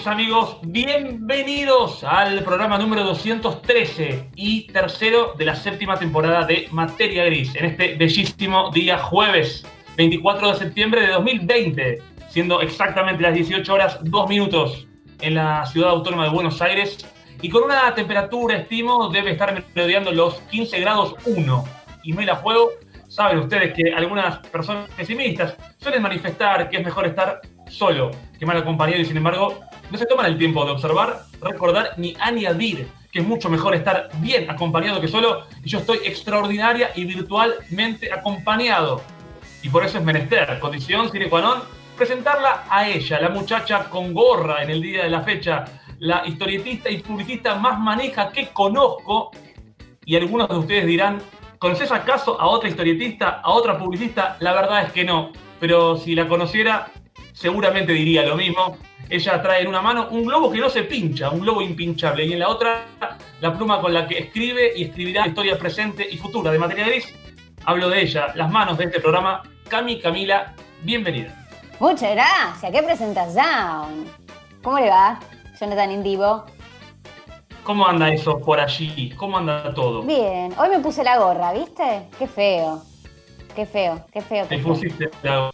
mis amigos. Bienvenidos al programa número 213 y tercero de la séptima temporada de Materia Gris, en este bellísimo día jueves 24 de septiembre de 2020, siendo exactamente las 18 horas 2 minutos en la ciudad autónoma de Buenos Aires y con una temperatura, estimo, debe estar rodeando los 15 grados 1. Y me la juego. Saben ustedes que algunas personas pesimistas suelen manifestar que es mejor estar solo que mal acompañado y sin embargo no se toman el tiempo de observar, recordar ni añadir que es mucho mejor estar bien acompañado que solo y yo estoy extraordinaria y virtualmente acompañado. Y por eso es menester, condición sine qua non, presentarla a ella, la muchacha con gorra en el día de la fecha, la historietista y publicista más maneja que conozco. Y algunos de ustedes dirán, ¿conoces acaso a otra historietista, a otra publicista? La verdad es que no, pero si la conociera, seguramente diría lo mismo. Ella trae en una mano un globo que no se pincha, un globo impinchable, y en la otra la pluma con la que escribe y escribirá historia presente y futura de materia gris. Hablo de ella, las manos de este programa, Cami Camila, bienvenida. Muchas gracias, qué presentación. ¿Cómo le va, Jonathan Indivo? ¿Cómo anda eso por allí? ¿Cómo anda todo? Bien, hoy me puse la gorra, ¿viste? Qué feo. Qué feo, qué feo. Te pusiste la-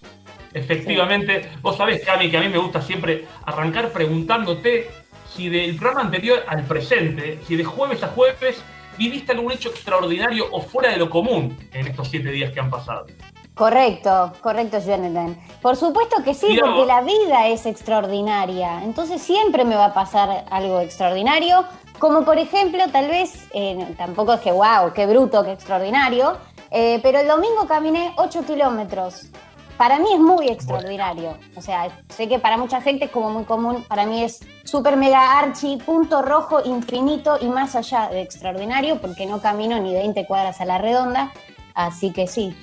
Efectivamente, vos sabés, Cami, que a mí me gusta siempre arrancar preguntándote si del programa anterior al presente, si de jueves a jueves viviste algún hecho extraordinario o fuera de lo común en estos siete días que han pasado. Correcto, correcto, Jonathan. Por supuesto que sí, Mirá porque vos. la vida es extraordinaria. Entonces siempre me va a pasar algo extraordinario. Como por ejemplo, tal vez, eh, tampoco es que wow, qué bruto, qué extraordinario, eh, pero el domingo caminé 8 kilómetros. Para mí es muy extraordinario. O sea, sé que para mucha gente es como muy común. Para mí es súper mega archi, punto rojo, infinito y más allá de extraordinario, porque no camino ni 20 cuadras a la redonda. Así que sí,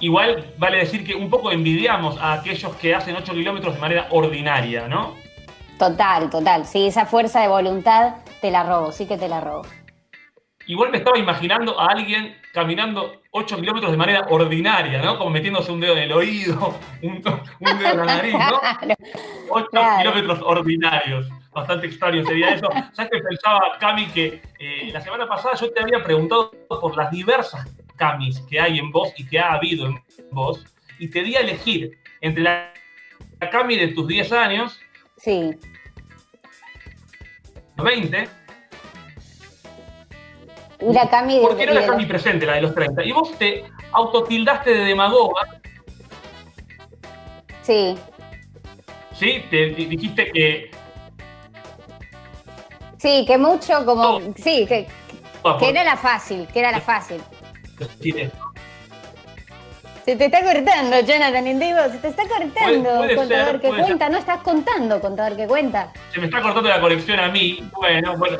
Igual vale decir que un poco envidiamos a aquellos que hacen 8 kilómetros de manera ordinaria, ¿no? Total, total. Sí, esa fuerza de voluntad te la robo, sí que te la robo. Igual me estaba imaginando a alguien caminando 8 kilómetros de manera ordinaria, ¿no? Como metiéndose un dedo en el oído, un, un dedo en la nariz, ¿no? Claro. 8 Claro. kilómetros ordinarios. Bastante extraño sería eso. ¿Sabes que pensaba, Cami, que eh, la semana pasada yo te había preguntado por las diversas Camis que hay en vos y que ha habido en vos, y te di a elegir entre la, la Cami de tus 10 años, Sí. 20, La Cami porque era la Cami presente, la de los 30. Y vos te autotildaste de demagoga, Sí, ¿sí? Te di- dijiste que... sí, que mucho como. Sí, que, que era la fácil, que era la fácil. Se te está cortando, Jonathan Indigo, se te está cortando. Puede- puede contador ser, que cuenta, no estás contando, contador que cuenta. Se me está cortando la conexión a mí. Bueno, bueno.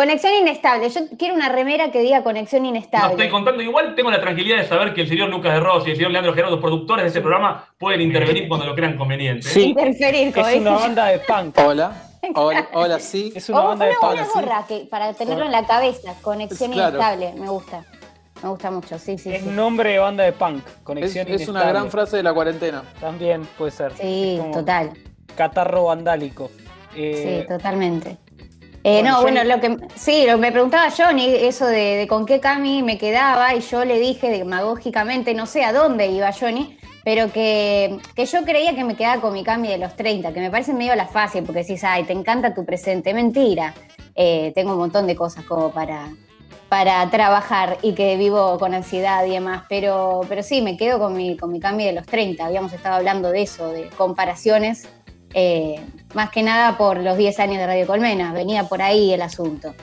Conexión inestable. Yo quiero una remera que diga conexión No, inestable. estoy contando, igual tengo la tranquilidad de saber que el señor Lucas de Rossi y el señor Leandro Gerardo, productores de este programa, pueden intervenir cuando lo crean conveniente. Sí. Interferir, como Es una banda de punk. Hola, hola, hola, sí. Es una O banda de punk. una sí. gorra que, para tenerlo en la cabeza. Conexión Claro. inestable. Me gusta. Me gusta mucho, sí, sí. Es sí. nombre de banda de punk. Es, Conexión es una inestable. gran frase de la cuarentena. También puede ser. Sí, total. Catarro vandálico. Eh, Sí, totalmente. Eh, bueno, no, bueno, lo que sí, lo que me preguntaba Johnny, eso de, de con qué cami me quedaba, y yo le dije demagógicamente, no sé a dónde iba Johnny, pero que, que yo creía que me quedaba con mi cami de los 30, que me parece medio la fácil, porque decís, ay, te encanta tu presente. Mentira. Eh, tengo un montón de cosas como para, para trabajar y que vivo con ansiedad y demás, pero, pero sí, me quedo con mi, con mi cami de los 30. Habíamos estado hablando de eso, de comparaciones. Eh, más que nada por los 10 años de Radio Colmena, venía por ahí el asunto.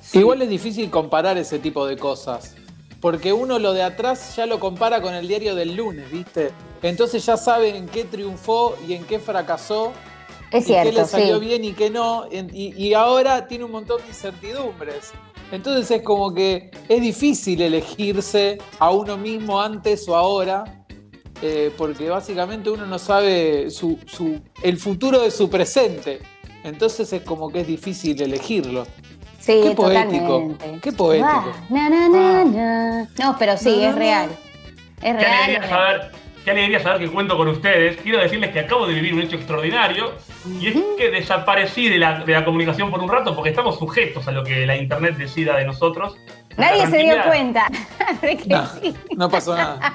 sí. Igual es difícil comparar ese tipo de cosas. Porque uno lo de atrás ya lo compara con el diario del lunes, ¿viste? Entonces ya sabe en qué triunfó y en qué fracasó. Es y qué le salió sí. bien y qué no. y ahora tiene un montón de incertidumbres. Entonces es como que es difícil elegirse a uno mismo antes o ahora. Eh, porque básicamente uno no sabe su, su- el futuro de su presente. Entonces es como que es difícil elegirlo. Sí, Qué poético, totalmente. qué poético. Ah, na, na, na, na. No, pero sí, Na, na, es real. Es Qué real. alegría, es real. saber, qué alegría saber que cuento con ustedes. Quiero decirles que acabo de vivir un hecho extraordinario y es que desaparecí de la, de la comunicación por un rato porque estamos sujetos a lo que la internet decida de nosotros. Nadie se dio cuenta de que No, sí. no pasó nada.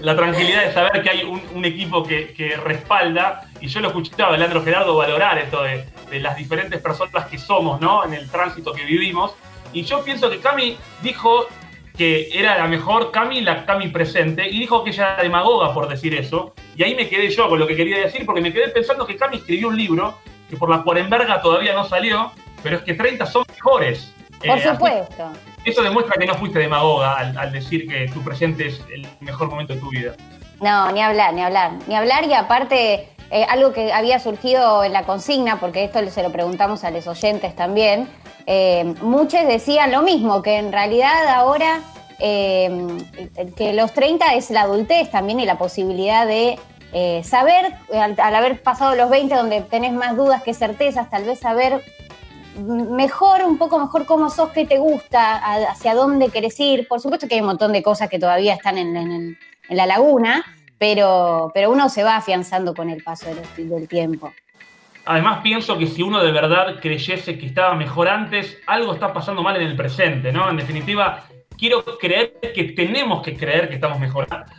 La tranquilidad de saber que hay un, un equipo que, que respalda, y yo lo escuchaba de Leandro Gerardo valorar esto de, de las diferentes personas que somos, ¿no? En el tránsito que vivimos. Y yo pienso que Cami dijo que era la mejor Cami, la Cami presente, y dijo que ella era demagoga por decir eso. Y ahí me quedé yo con lo que quería decir, porque me quedé pensando que Cami escribió un libro que por la Cuarenberga todavía no salió, pero es que 30 son mejores. Por Eh, así- supuesto. Eso demuestra que no fuiste demagoga al, al decir que tu presente es el mejor momento de tu vida. No, ni hablar, ni hablar. Ni hablar y aparte, eh, algo que había surgido en la consigna, porque esto se lo preguntamos a los oyentes también, eh, muchos decían lo mismo, que en realidad ahora eh, que los 30 es la adultez también y la posibilidad de saber, al haber pasado los 20 donde tenés más dudas que certezas, tal vez saber mejor, un poco mejor cómo sos, qué te gusta, hacia dónde querés ir. Por supuesto que hay un montón de cosas que todavía están en, la laguna, pero, pero uno se va afianzando con el paso del, del tiempo. Además, pienso que si uno de verdad creyese que estaba mejor antes, algo está pasando mal en el presente, ¿no? En definitiva, quiero creer que tenemos que creer que estamos mejorando.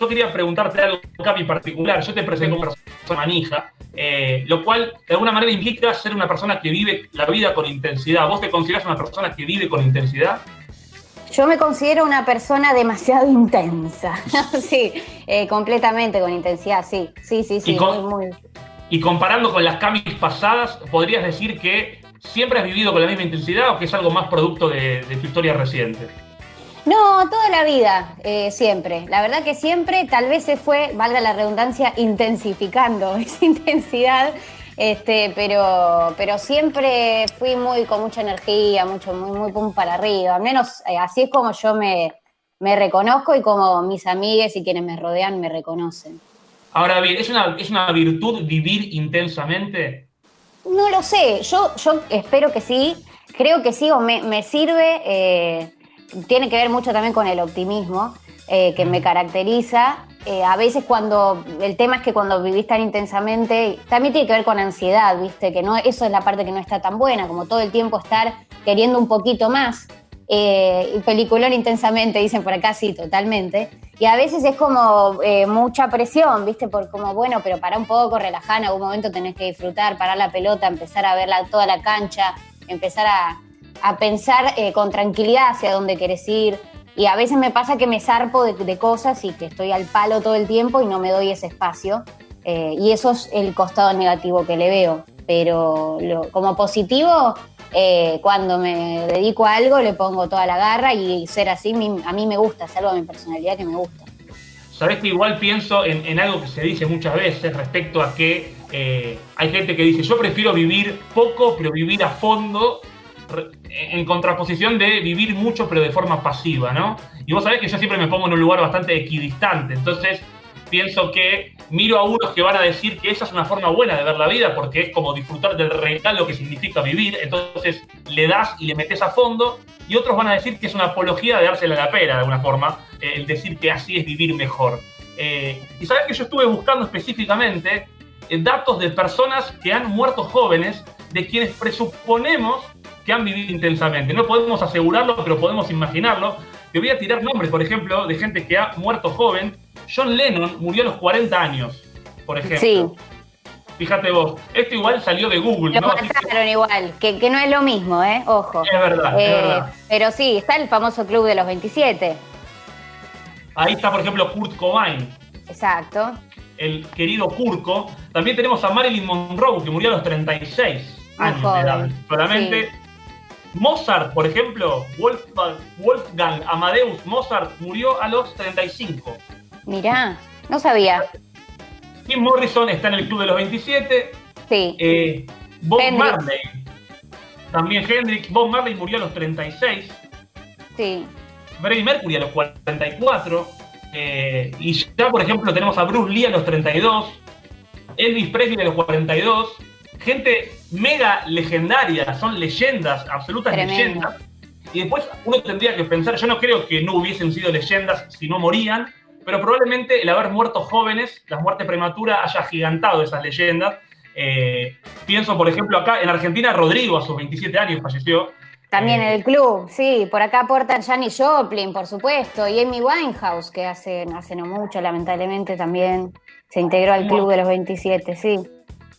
Yo quería preguntarte algo, Capi, particular. Yo te presenté como persona manija, eh, lo cual de alguna manera implica ser una persona que vive la vida con intensidad. ¿Vos te consideras una persona que vive con intensidad? Yo me considero una persona demasiado intensa. sí, eh, completamente con intensidad, sí. Sí, sí, sí. Y con- muy, muy- Y comparando con las camis pasadas, ¿podrías decir que siempre has vivido con la misma intensidad o que es algo más producto de, de tu historia reciente? No, toda la vida, eh, siempre. La verdad que siempre, tal vez se fue, valga la redundancia, intensificando esa intensidad, este, pero, pero siempre fui muy con mucha energía, mucho, muy, muy pum para arriba. Al menos eh, así es como yo me, me reconozco y como mis amigues y quienes me rodean me reconocen. Ahora bien, ¿es una, ¿es una virtud vivir intensamente? No lo sé, yo, yo espero que sí, creo que sí, o me, me sirve, eh, tiene que ver mucho también con el optimismo eh, que me caracteriza. Eh, a veces cuando, el tema es que cuando vivís tan intensamente, también tiene que ver con ansiedad, ¿viste? Que no, eso es la parte que no está tan buena, como todo el tiempo estar queriendo un poquito más. Eh, peliculón intensamente, dicen por acá, sí, totalmente. Y a veces es como eh, mucha presión, ¿viste? Por como, bueno, pero para un poco, relajá, en algún momento tenés que disfrutar, parar la pelota, empezar a ver la- toda la cancha, empezar a, a pensar eh, con tranquilidad hacia dónde querés ir. Y a veces me pasa que me zarpo de, cosas y que estoy al palo todo el tiempo y no me doy ese espacio. Eh, y eso es el costado negativo que le veo. Pero lo- como positivo, eh, cuando me dedico a algo le pongo toda la garra y ser así a mí me gusta, es algo de mi personalidad que me gusta. Sabés que igual pienso en, en algo que se dice muchas veces respecto a que eh, hay gente que dice, yo prefiero vivir poco, pero vivir a fondo. En contraposición de vivir mucho pero de forma pasiva, ¿no? Y vos sabés que yo siempre me pongo en un lugar bastante equidistante, entonces pienso que miro a unos que van a decir que esa es una forma buena de ver la vida porque es como disfrutar del regalo que significa vivir, entonces le das y le metes a fondo, y otros van a decir que es una apología de dársela a la pera de alguna forma, eh, el decir que así es vivir mejor. Eh, y sabes que yo estuve buscando específicamente eh, datos de personas que han muerto jóvenes, de quienes presuponemos que han vivido intensamente. No podemos asegurarlo, pero podemos imaginarlo. Te voy a tirar nombres, por ejemplo, de gente que ha muerto joven. John Lennon murió a los 40 años, por ejemplo. Sí, Fíjate vos, esto igual salió de Google, lo ¿no? Mataron igual, que, que no es lo mismo, ¿eh? Ojo. es verdad, es Eh, verdad. pero sí, está el famoso club de los 27. Ahí está, por ejemplo, Kurt Cobain, Exacto. el querido Kurko. También tenemos a Marilyn Monroe, que murió a los 36 Muy años de edad. Solamente. Mozart, por ejemplo, Wolfgang, Wolfgang Amadeus Mozart murió a los 35. Mirá, no sabía. Jim Morrison está en el club de los 27. Sí. Eh, Bob Hendrix. Marley. También Hendrix. Bob Marley murió a los 36. Sí. Freddie Mercury a los 44. eh, y ya, por ejemplo, tenemos a Bruce Lee a los 32. Elvis Presley a los 42. Gente mega legendaria, son leyendas, absolutas Tremendo. leyendas. Y después uno tendría que pensar, yo no creo que no hubiesen sido leyendas si no morían, pero probablemente el haber muerto jóvenes, la muerte prematura, haya gigantado esas leyendas. Eh, pienso, por ejemplo, acá en Argentina, Rodrigo a sus 27 años falleció. También Eh, el club, sí. Por acá aportan Janis Joplin, por supuesto, y Amy Winehouse, que hace, hace no mucho, lamentablemente, también se integró al club de los 27, sí.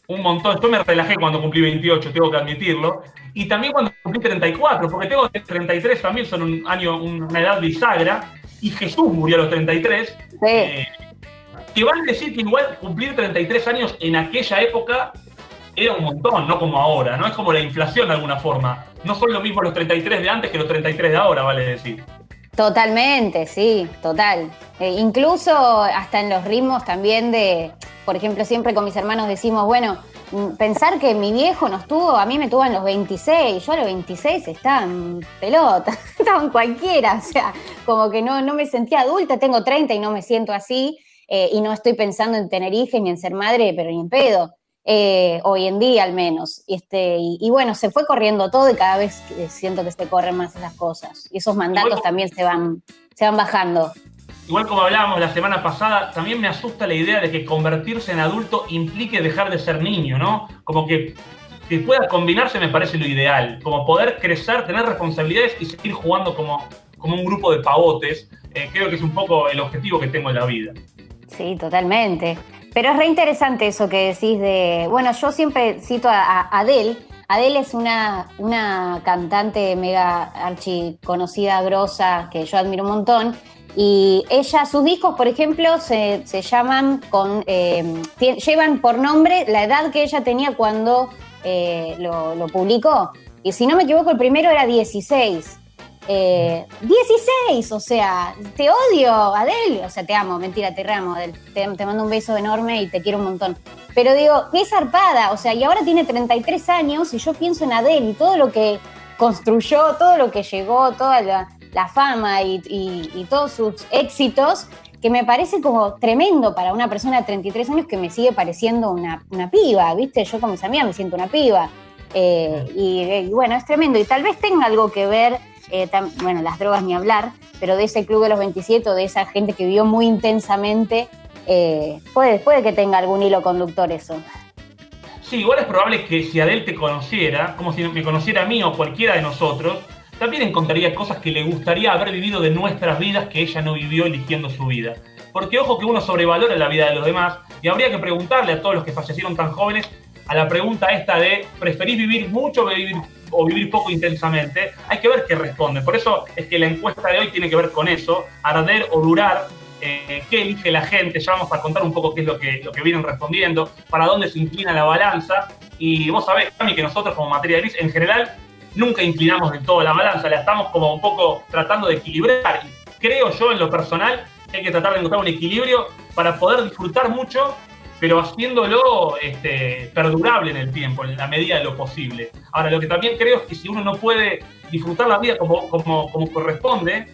Un montón. Yo me relajé cuando cumplí 28, tengo que admitirlo. Y también cuando cumplí 34, porque tengo 33 también, son un año, una edad bisagra. Y Jesús murió a los 33. Sí. Eh, que van a decir que igual cumplir 33 años en aquella época era un montón, no como ahora, ¿no? Es como la inflación de alguna forma. No son lo mismo los 33 de antes que los 33 de ahora, vale decir. Totalmente, sí, total. Eh, incluso hasta en los ritmos también de, por ejemplo, siempre con mis hermanos decimos, bueno, mm, pensar que mi viejo nos tuvo, a mí me tuvo en los 26, yo a los 26 estaba en pelota, estaba en cualquiera, o sea, como que no, no me sentía adulta, tengo 30 y no me siento así, eh, y no estoy pensando en tener hijos ni en ser madre, pero ni en pedo. Eh, hoy en día al menos. Y, este, y, y bueno, se fue corriendo todo y cada vez siento que se corren más esas cosas. Y esos mandatos Igual- también se van, se van bajando. Igual como hablábamos la semana pasada, también me asusta la idea de que convertirse en adulto implique dejar de ser niño, ¿no? Como que que pueda combinarse me parece lo ideal, como poder crecer, tener responsabilidades y seguir jugando como, como un grupo de pavotes. Eh, creo que es un poco el objetivo que tengo en la vida. Sí, totalmente. Pero es re interesante eso que decís de. Bueno, yo siempre cito a, a Adele. Adele es una, una cantante mega archi conocida, grosa, que yo admiro un montón. Y ella, sus discos, por ejemplo, se, se llaman con. eh, llevan por nombre la edad que ella tenía cuando eh, lo, lo publicó. Y si no me equivoco, el primero era 16. Eh, 16, o sea, te odio, Adele. O sea, te amo, mentira, te ramo, Adele. Te, te mando un beso enorme y te quiero un montón. Pero digo, qué zarpada, o sea, y ahora tiene 33 años y yo pienso en Adele y todo lo que construyó, todo lo que llegó, toda la, fama y, todos sus éxitos, que me parece como tremendo para una persona de 33 años que me sigue pareciendo una, una piba, ¿viste? Yo con mis me siento una piba. Eh, y, y bueno, es tremendo. Y tal vez tenga algo que ver, eh, bueno, las drogas ni hablar, pero de ese club de los 27 o de esa gente que vivió muy intensamente, eh, puede, puede que tenga algún hilo conductor eso. Sí, igual es probable que si Adele te conociera, como si me conociera a mí o cualquiera de nosotros, también encontraría cosas que le gustaría haber vivido de nuestras vidas que ella no vivió eligiendo su vida. Porque ojo que uno sobrevalora la vida de los demás y habría que preguntarle a todos los que fallecieron tan jóvenes a la pregunta esta de ¿preferís vivir mucho o vivir, o vivir poco intensamente? Hay que ver qué responden. Por eso es que la encuesta de hoy tiene que ver con eso, arder o durar, eh, qué elige la gente, ya vamos a contar un poco qué es lo que, lo que vienen respondiendo, para dónde se inclina la balanza. Y vos sabés, Cami, que nosotros como materia gris, en general, nunca inclinamos del todo la balanza, la estamos como un poco tratando de equilibrar. Y creo yo, en lo personal, que hay que tratar de encontrar un equilibrio para poder disfrutar mucho pero haciéndolo este, perdurable en el tiempo, en la medida de lo posible. Ahora, lo que también creo es que si uno no puede disfrutar la vida como, como, como corresponde,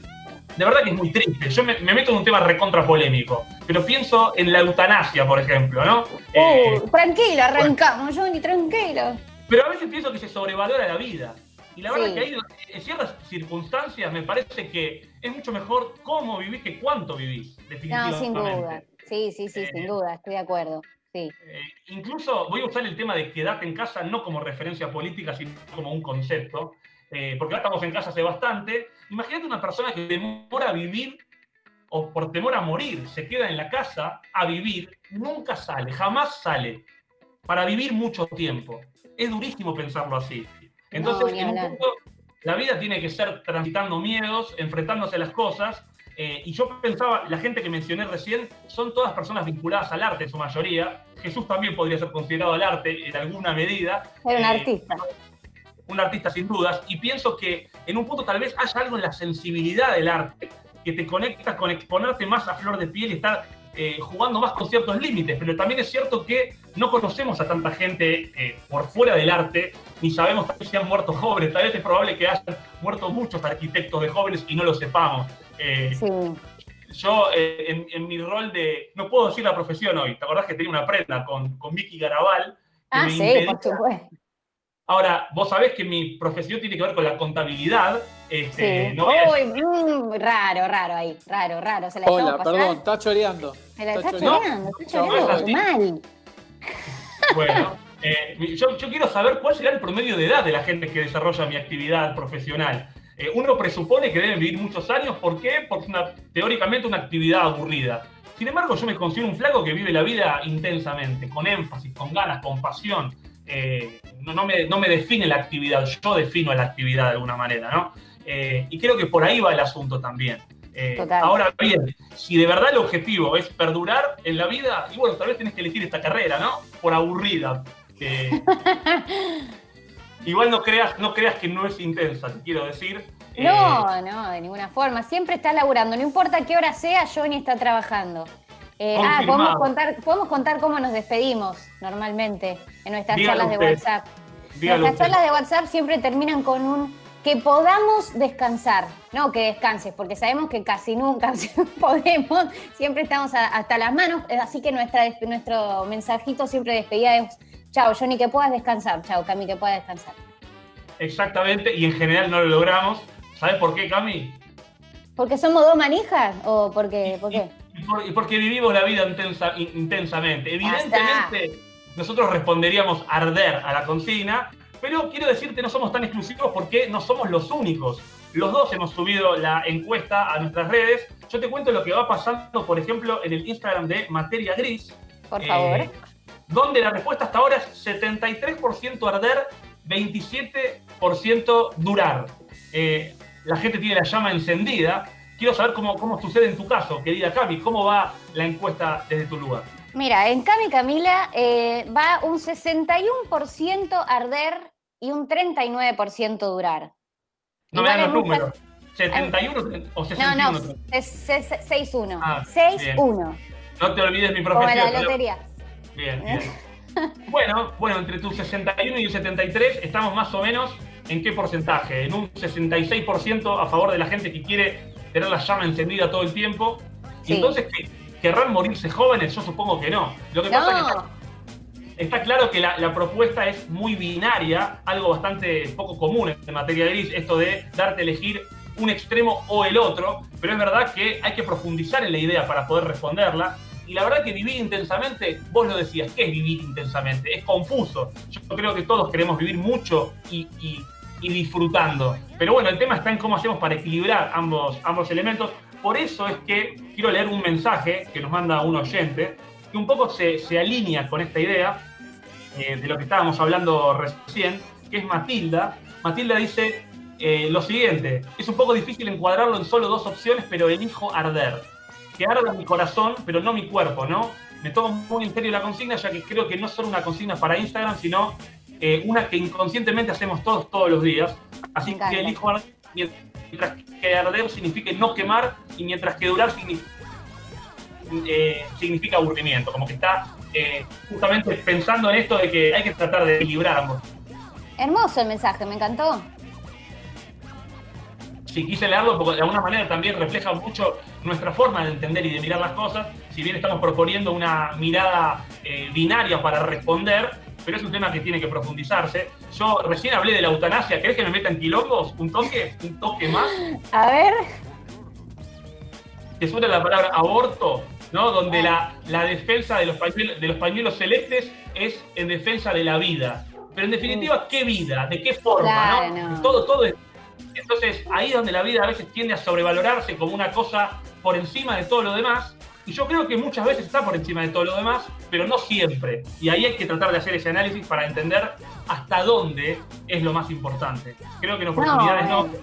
de verdad que es muy triste. Yo me, me meto en un tema recontra polémico, pero pienso en la eutanasia, por ejemplo, ¿no? Eh, Uh, tranquilo, arrancamos, Johnny, tranquilo. pero a veces pienso que se sobrevalora la vida. Y la verdad Sí. que hay, en ciertas circunstancias me parece que es mucho mejor cómo vivís que cuánto vivís, No, definitivamente. sin duda. Sí, sí, sí, Eh, sin duda, estoy de acuerdo. Sí. Eh, incluso voy a usar el tema de quedarte en casa no como referencia política, sino como un concepto, eh, porque ahora estamos en casa hace bastante. Imagínate una persona que demora a vivir o por temor a morir se queda en la casa a vivir, nunca sale, jamás sale, para vivir mucho tiempo. Es durísimo pensarlo así. Entonces, ni en un punto, la vida tiene que ser transitando miedos, enfrentándose a las cosas. Eh, y yo pensaba, la gente que mencioné recién son todas personas vinculadas al arte en su mayoría. Jesús también podría ser considerado al arte en alguna medida. Era un Eh, artista. un artista sin dudas, y pienso que en un punto tal vez haya algo en la sensibilidad del arte que te conecta con exponerte más a flor de piel y estar eh, jugando más con ciertos límites, pero también es cierto que no conocemos a tanta gente eh, por fuera del arte, ni sabemos tal vez si han muerto jóvenes, tal vez es probable que hayan muerto muchos arquitectos de jóvenes y no lo sepamos. Eh, Sí. yo, eh, en, en mi rol de. No puedo decir la profesión hoy. ¿Te acordás que tenía una prenda con, con Vicky Garabal? Ah, sí, impedía- por supuesto. Ahora, vos sabés que mi profesión tiene que ver con la contabilidad. Este, Sí. no Uy, mm, raro, raro ahí. Raro, raro. Se la Hola, perdón, está choreando. Se la está choreando. choreando, está No, choreando no, mal. Bueno, eh, yo, yo quiero saber cuál será el promedio de edad de la gente que desarrolla mi actividad profesional. Eh, uno presupone que deben vivir muchos años. ¿Por qué? Porque es una, teóricamente una actividad aburrida. Sin embargo, yo me considero un flaco que vive la vida intensamente, con énfasis, con ganas, con pasión. Eh, no, no me, no me define la actividad, yo defino la actividad de alguna manera, ¿no? Eh, y creo que por ahí va el asunto también. Eh, ahora bien, si de verdad el objetivo es perdurar en la vida, y bueno, tal vez tenés que elegir esta carrera, ¿no? Por aburrida. Igual no creas, no creas que no es intensa, te quiero decir. Eh, No, no, de ninguna forma. Siempre está laburando. No importa qué hora sea, Johnny está trabajando. Eh, ah, podemos contar, podemos contar cómo nos despedimos normalmente en nuestras Dígalo charlas de. WhatsApp. dígalo Nuestras usted. charlas de WhatsApp siempre terminan con un que podamos descansar, no que descanses, porque sabemos que casi nunca podemos, siempre estamos a- hasta las manos, eh, así que nuestra, nuestro mensajito siempre de despedida es, chao, Johnny, que puedas descansar, chao, Cami, que puedas descansar. Exactamente, y en general no lo logramos. ¿Sabes por qué, Cami? ¿Porque somos dos manijas o porque, por qué? Y por- y porque vivimos la vida intensa- in- intensamente. Evidentemente, nosotros responderíamos arder a la consigna, pero quiero decirte, no somos tan exclusivos porque no somos los únicos. Los dos hemos subido la encuesta a nuestras redes. Yo te cuento lo que va pasando, por ejemplo, en el Instagram de Materia Gris. Por eh, favor. Donde la respuesta hasta ahora es 73% arder, 27% durar. Eh, la gente tiene la llama encendida. Quiero saber cómo, cómo sucede en tu caso, querida Cami. ¿Cómo va la encuesta desde tu lugar? Mira, en Cami Camila eh, va un 61% arder y un 39% durar. No me dan los muchas- números. ¿71 o No, 61? no, es- es 6-1. Ah, 6-1 No te olvides mi Como profesión. la pero- lotería. Bien, bien. Bueno, bueno, entre tu 61 y el 73 estamos más o menos en qué porcentaje? En un 66% a favor de la gente que quiere tener la llama encendida todo el tiempo. Y entonces, ¿qué- ¿querrán morirse jóvenes? Yo supongo que no. Lo que pasa es que está, está claro que la, la propuesta es muy binaria, algo bastante poco común en materia gris, esto de darte a elegir un extremo o el otro, pero es verdad que hay que profundizar en la idea para poder responderla. Y la verdad que vivir intensamente, vos lo decías, ¿qué es vivir intensamente? Es confuso. Yo creo que todos queremos vivir mucho y, y- y disfrutando. Pero bueno, el tema está en cómo hacemos para equilibrar ambos, ambos elementos. Por eso es que quiero leer un mensaje que nos manda un oyente, que un poco se, se alinea con esta idea eh, de lo que estábamos hablando recién, que es Matilda. Matilda dice eh, lo siguiente, es un poco difícil encuadrarlo en solo dos opciones, pero elijo arder. Que arda mi corazón, pero no mi cuerpo, ¿no? Me tomo muy en serio la consigna, ya que creo que no es solo una consigna para Instagram, sino eh, una que inconscientemente hacemos todos todos los días. Así que elijo arder, mientras que arder signifique no quemar y mientras que durar significa eh, significa aburrimiento, como que está eh, justamente pensando en esto de que hay que tratar de equilibrar ambos. Hermoso el mensaje, me encantó. Sí, quise leerlo porque de alguna manera también refleja mucho nuestra forma de entender y de mirar las cosas, si bien estamos proponiendo una mirada eh, binaria para responder, pero es un tema que tiene que profundizarse. Yo recién hablé de la eutanasia, ¿querés que me meta en quilombos? ¿Un toque? ¿Un toque más? A ver. ¿Te suena la palabra aborto? ¿No? Donde la, la defensa de los, pañuelos, de los pañuelos celestes es en defensa de la vida. Pero en definitiva, ¿qué vida? ¿De qué forma? Claro, ¿no? no. Todo, todo es entonces, ahí es donde la vida a veces tiende a sobrevalorarse como una cosa por encima de todo lo demás. Y yo creo que muchas veces está por encima de todo lo demás, pero no siempre. Y ahí hay que tratar de hacer ese análisis para entender hasta dónde es lo más importante. Creo que en oportunidades no. No,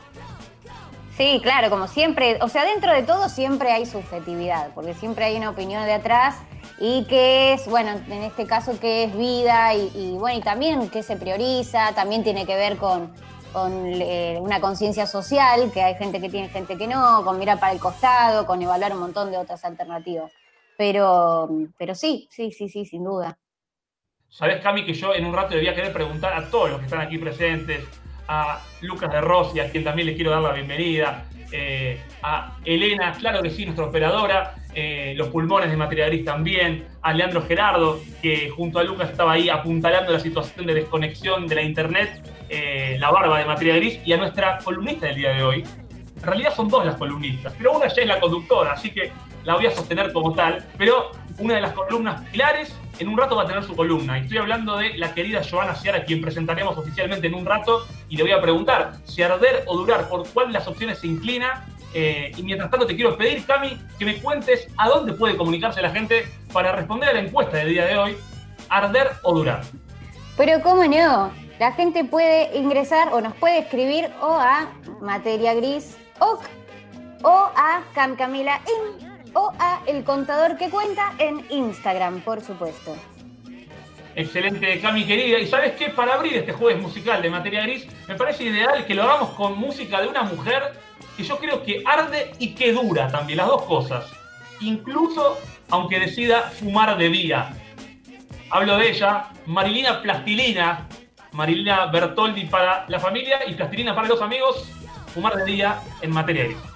Sí, claro, como siempre, o sea, dentro de todo siempre hay subjetividad, porque siempre hay una opinión de atrás y que es, bueno, en este caso, que es vida y, y, bueno, y también qué se prioriza, también tiene que ver con, con eh, una conciencia social, que hay gente que tiene, gente que no, con mirar para el costado, con evaluar un montón de otras alternativas. Pero, pero sí, sí, sí, sí, sin duda. Sabés, Cami, que yo en un rato debía querer preguntar a todos los que están aquí presentes, a Lucas de Rossi, a quien también le quiero dar la bienvenida, eh, a Elena, claro que sí, nuestra operadora, eh, los pulmones de Materia Gris también, a Leandro Gerardo, que junto a Lucas estaba ahí apuntalando la situación de desconexión de la internet, eh, la barba de Materia Gris, y a nuestra columnista del día de hoy. En realidad son dos las columnistas, pero una ya es la conductora, así que la voy a sostener como tal, pero una de las columnas pilares en un rato va a tener su columna. Y estoy hablando de la querida Joana Ciara, quien presentaremos oficialmente en un rato, y le voy a preguntar si arder o durar, por cuál de las opciones se inclina. Eh, y mientras tanto te quiero pedir, Cami, que me cuentes a dónde puede comunicarse la gente para responder a la encuesta del día de hoy, arder o durar. Pero cómo no, la gente puede ingresar o nos puede escribir o a Materia Gris OC o a Cam Camila In o a El Contador que Cuenta en Instagram, por supuesto. Excelente, Cami querida. Y sabes qué, para abrir este jueves musical de Materia Gris, me parece ideal que lo hagamos con música de una mujer que yo creo que arde y que dura también, las dos cosas. Incluso aunque decida fumar de día. Hablo de ella, Marilina Plastilina, Marilina Bertoldi para la familia y Plastilina para los amigos, fumar de día en Materia Gris.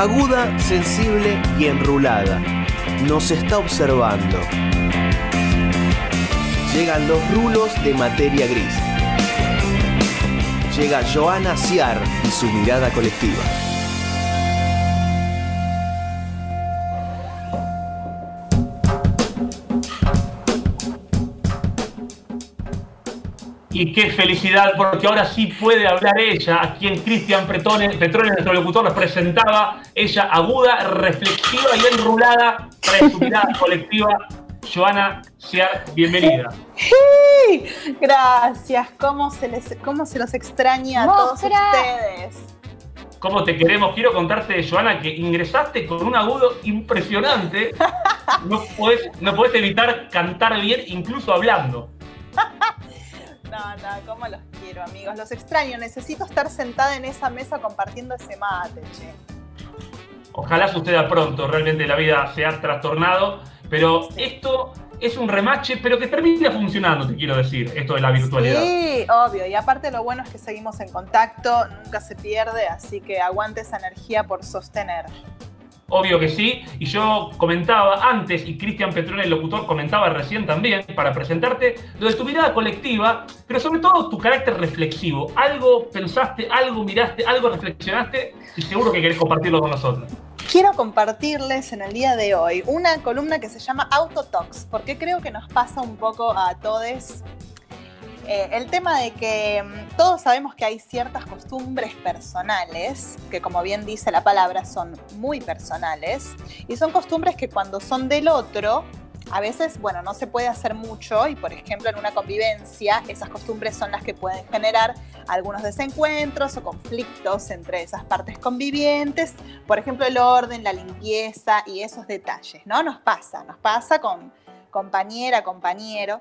Aguda, sensible y enrulada. Nos está observando. Llegan los rulos de materia gris. Llega Joana Ciar y su mirada colectiva. Y qué felicidad, porque ahora sí puede hablar ella, a quien Cristian Petrone, nuestro locutor, nos presentaba. Ella aguda, reflexiva y enrulada para su mirada colectiva. Joana Ciar, bienvenida. Sí, Gracias, ¿cómo se, les, cómo se los extraña a todos ustedes? ¿Cómo te queremos? Quiero contarte, Joana, que ingresaste con un agudo impresionante. No podés, no podés evitar cantar bien, incluso hablando. No, no, cómo los quiero, amigos. Los extraño. Necesito estar sentada en esa mesa compartiendo ese mate, che. Ojalá suceda pronto, realmente la vida se ha trastornado, pero esto es un remache, pero que termina funcionando, te quiero decir, esto de la virtualidad. Sí, obvio. Y aparte lo bueno es que seguimos en contacto, nunca se pierde, así que aguante esa energía por sostener. Obvio que sí, y yo comentaba antes, y Cristian Petrone, el locutor, comentaba recién también, para presentarte, lo de tu mirada colectiva, pero sobre todo tu carácter reflexivo. Algo pensaste, algo miraste, algo reflexionaste, y seguro que querés compartirlo con nosotros. Quiero compartirles en el día de hoy una columna que se llama Autotox, porque creo que nos pasa un poco a todos. El tema de que mm, todos sabemos que hay ciertas costumbres personales, que como bien dice la palabra, son muy personales, y son costumbres que cuando son del otro, a veces, bueno, no se puede hacer mucho y, por ejemplo, en una convivencia, esas costumbres son las que pueden generar algunos desencuentros o conflictos entre esas partes convivientes. Por ejemplo, el orden, la limpieza y esos detalles, ¿no? Nos pasa, nos pasa con compañera, compañero.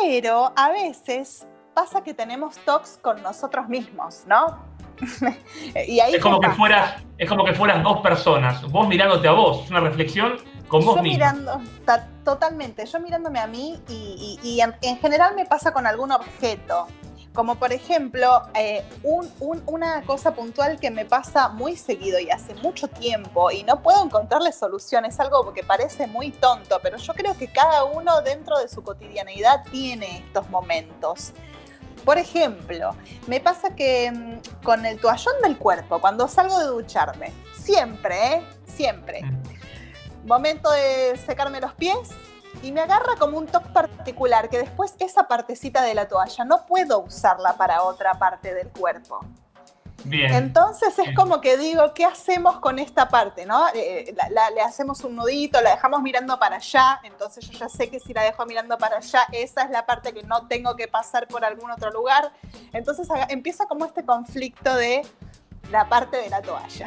Pero a veces pasa que tenemos tox con nosotros mismos, ¿no? y ahí Es como, ¿qué que fueras, es como que fueras dos personas, vos mirándote a vos, es una reflexión con vos yo mirando, ta- totalmente, yo mirándome a mí y, y- y en, en general me pasa con algún objeto. Como por ejemplo, eh, un- un- una cosa puntual que me pasa muy seguido y hace mucho tiempo y no puedo encontrarle solución, es algo que parece muy tonto, pero yo creo que cada uno dentro de su cotidianeidad tiene estos momentos. Por ejemplo, me pasa que mm, con el toallón del cuerpo, cuando salgo de ducharme, siempre, ¿eh? Siempre momento de secarme los pies y me agarra como un toque particular que después esa partecita de la toalla no puedo usarla para otra parte del cuerpo. Bien. Entonces es Bien. como que digo, ¿qué hacemos con esta parte? ¿no? Eh, la- la- le hacemos un nudito, la dejamos mirando para allá, entonces yo ya sé que si la dejo mirando para allá, esa es la parte que no tengo que pasar por algún otro lugar. Entonces haga- empieza como este conflicto de la parte de la toalla.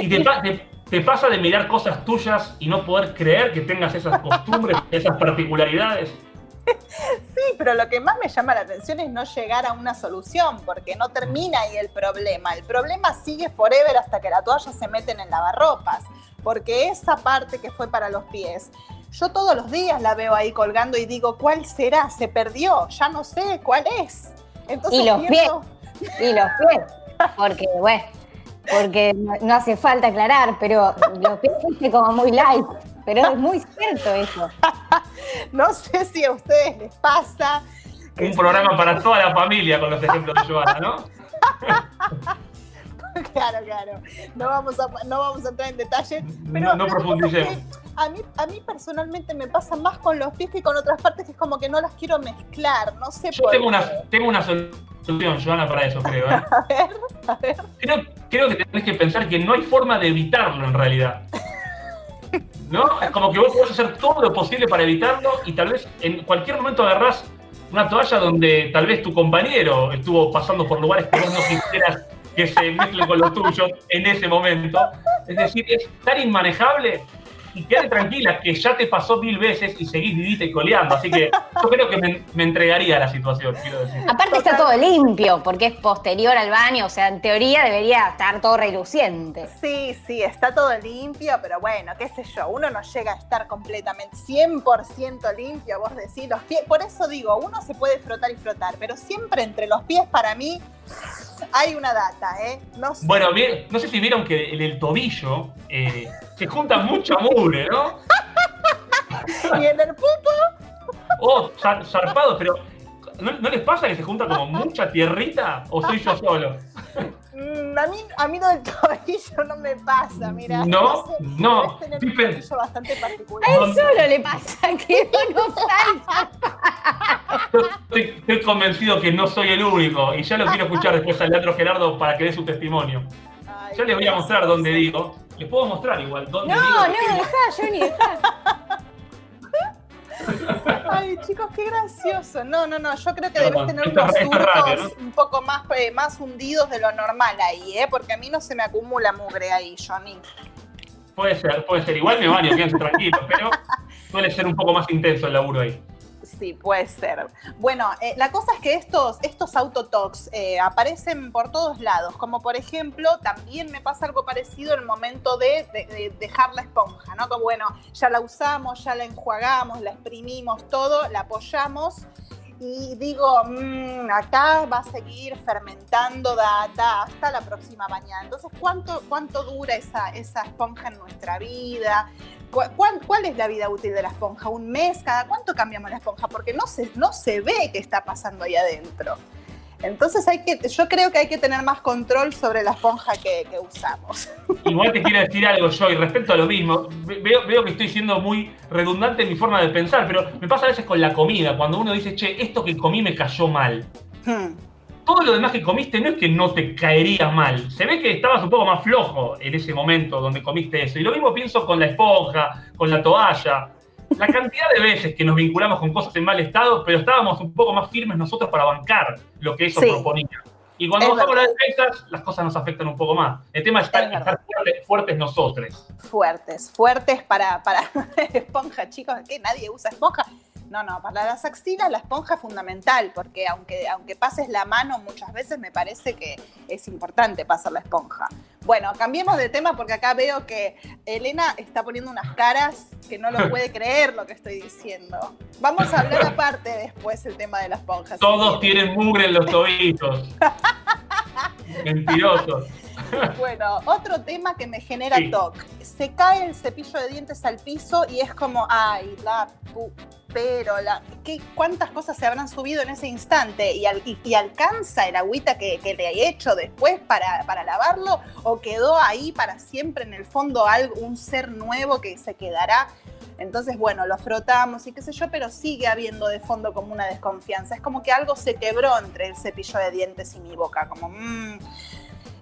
¿Y te, pa- te- te pasa de mirar cosas tuyas y no poder creer que tengas esas costumbres, esas particularidades? Sí, pero lo que más me llama la atención es no llegar a una solución, porque no termina ahí el problema. El problema sigue forever hasta que la toalla se meten en lavarropas, porque esa parte que fue para los pies, yo todos los días la veo ahí colgando y digo, ¿cuál será? Se perdió, ya no sé cuál es. Entonces Y los pienso- Y los pies, porque, bueno, porque no, no hace falta aclarar, pero los pies fuiste como muy light. Pero es muy cierto eso. no sé si a ustedes les pasa. que Un programa para toda la familia con los ejemplos de Joana, ¿no? Claro, claro. No vamos a, no vamos a entrar en detalle. Pero No, no profundicemos. que A mí, a mí personalmente me pasa más con los pies que con otras partes, que es como que no las quiero mezclar. No sé Yo por tengo qué. una, tengo una solución, Joana, para eso, creo. ¿eh? A ver, a ver. Creo, creo que tenés que pensar que no hay forma de evitarlo en realidad. ¿No? Es como que vos podés hacer todo lo posible para evitarlo y tal vez en cualquier momento agarrás una toalla donde tal vez tu compañero estuvo pasando por lugares que vos no quisieras que se mezclen con lo tuyo en ese momento. Es decir, es tan inmanejable y quédate tranquila que ya te pasó mil veces y seguís vivita y coleando. Así que yo creo que me, me entregaría a la situación, quiero decir. Aparte está todo limpio, porque es posterior al baño, o sea, en teoría debería estar todo reluciente. Sí, sí, está todo limpio, pero bueno, qué sé yo, uno no llega a estar completamente 100% limpio, vos decís, los pies, por eso digo, uno se puede frotar y frotar, pero siempre entre los pies para mí Hay una data, ¿eh? No sé. Bueno, no sé si vieron que en el tobillo eh, se junta mucha mugre, ¿no? Y en el pupo, Oh, zar- zarpado, pero ¿no, no les pasa que se junta como mucha tierrita o soy yo solo? mm, a mí, a mí lo del tobillo no me pasa, mira. No, sé, no, tobillo bastante particular. A él solo le pasa que no falta. Yo Estoy, estoy convencido que no soy el único y ya lo quiero escuchar después al Leandro Gerardo para que dé su testimonio. Ay, Ya les voy a mostrar dónde digo. Les puedo mostrar igual dónde No, digo. no, dejá, Johnny, dejá. Ay, chicos, qué gracioso. No, no, no. Yo creo que debes tener unos surcos un poco más, eh, más hundidos de lo normal ahí, ¿eh? Porque a mí no se me acumula mugre ahí, Johnny. Puede ser, puede ser. Igual me baño, quédense tranquilos, pero suele ser un poco más intenso el laburo ahí. Sí, puede ser. Bueno, eh, la cosa es que estos, estos autotalks eh, aparecen por todos lados, como por ejemplo, también me pasa algo parecido el momento de, de- de dejar la esponja, ¿no? Que bueno, ya la usamos, ya la enjuagamos, la exprimimos, todo, la apoyamos y digo, "Mm, acá va a seguir fermentando data hasta la próxima mañana. Entonces, ¿cuánto, cuánto dura esa, esa esponja en nuestra vida? ¿Cu- ¿Cuál, cuál es la vida útil de la esponja? ¿Un mes? ¿Cada cuánto cambiamos la esponja? Porque no se, no se ve qué está pasando ahí adentro. Entonces hay que, yo creo que hay que tener más control sobre la esponja que, que usamos. Igual te quiero decir algo yo y respecto a lo mismo. Ve- Veo, veo que estoy siendo muy redundante en mi forma de pensar, pero me pasa a veces con la comida, cuando uno dice, che, esto que comí me cayó mal. Hmm. Todo lo demás que comiste no es que no te caería mal. Se ve que estabas un poco más flojo en ese momento donde comiste eso. Y lo mismo pienso con la esponja, con la toalla. La cantidad de veces que nos vinculamos con cosas en mal estado, pero estábamos un poco más firmes nosotros para bancar lo que eso Sí. proponía. Y cuando Es bajamos las defensas, las cosas nos afectan un poco más. El tema es estar, Es verdad. estar fuerte- fuertes nosotros. Fuertes, fuertes para, para esponja, chicos, que nadie usa esponja. No, no, para las axilas la esponja es fundamental, porque aunque, aunque pases la mano muchas veces me parece que es importante pasar la esponja. Bueno, cambiemos de tema porque acá veo que Elena está poniendo unas caras que no lo puede creer lo que estoy diciendo. Vamos a hablar aparte después el tema de la esponja. si Todos quieren. tienen mugre en los tobillos. Mentirosos. Bueno, otro tema que me genera Sí. toque. Se cae el cepillo de dientes al piso y es como, ay, la pu- pero la, ¿qué, ¿cuántas cosas se habrán subido en ese instante? ¿Y, al- y- y alcanza el agüita que, que le he hecho después para, para lavarlo? ¿O quedó ahí para siempre en el fondo algo, un ser nuevo que se quedará? Entonces, bueno, lo frotamos y qué sé yo, pero sigue habiendo de fondo como una desconfianza. Es como que algo se quebró entre el cepillo de dientes y mi boca, como, mmm,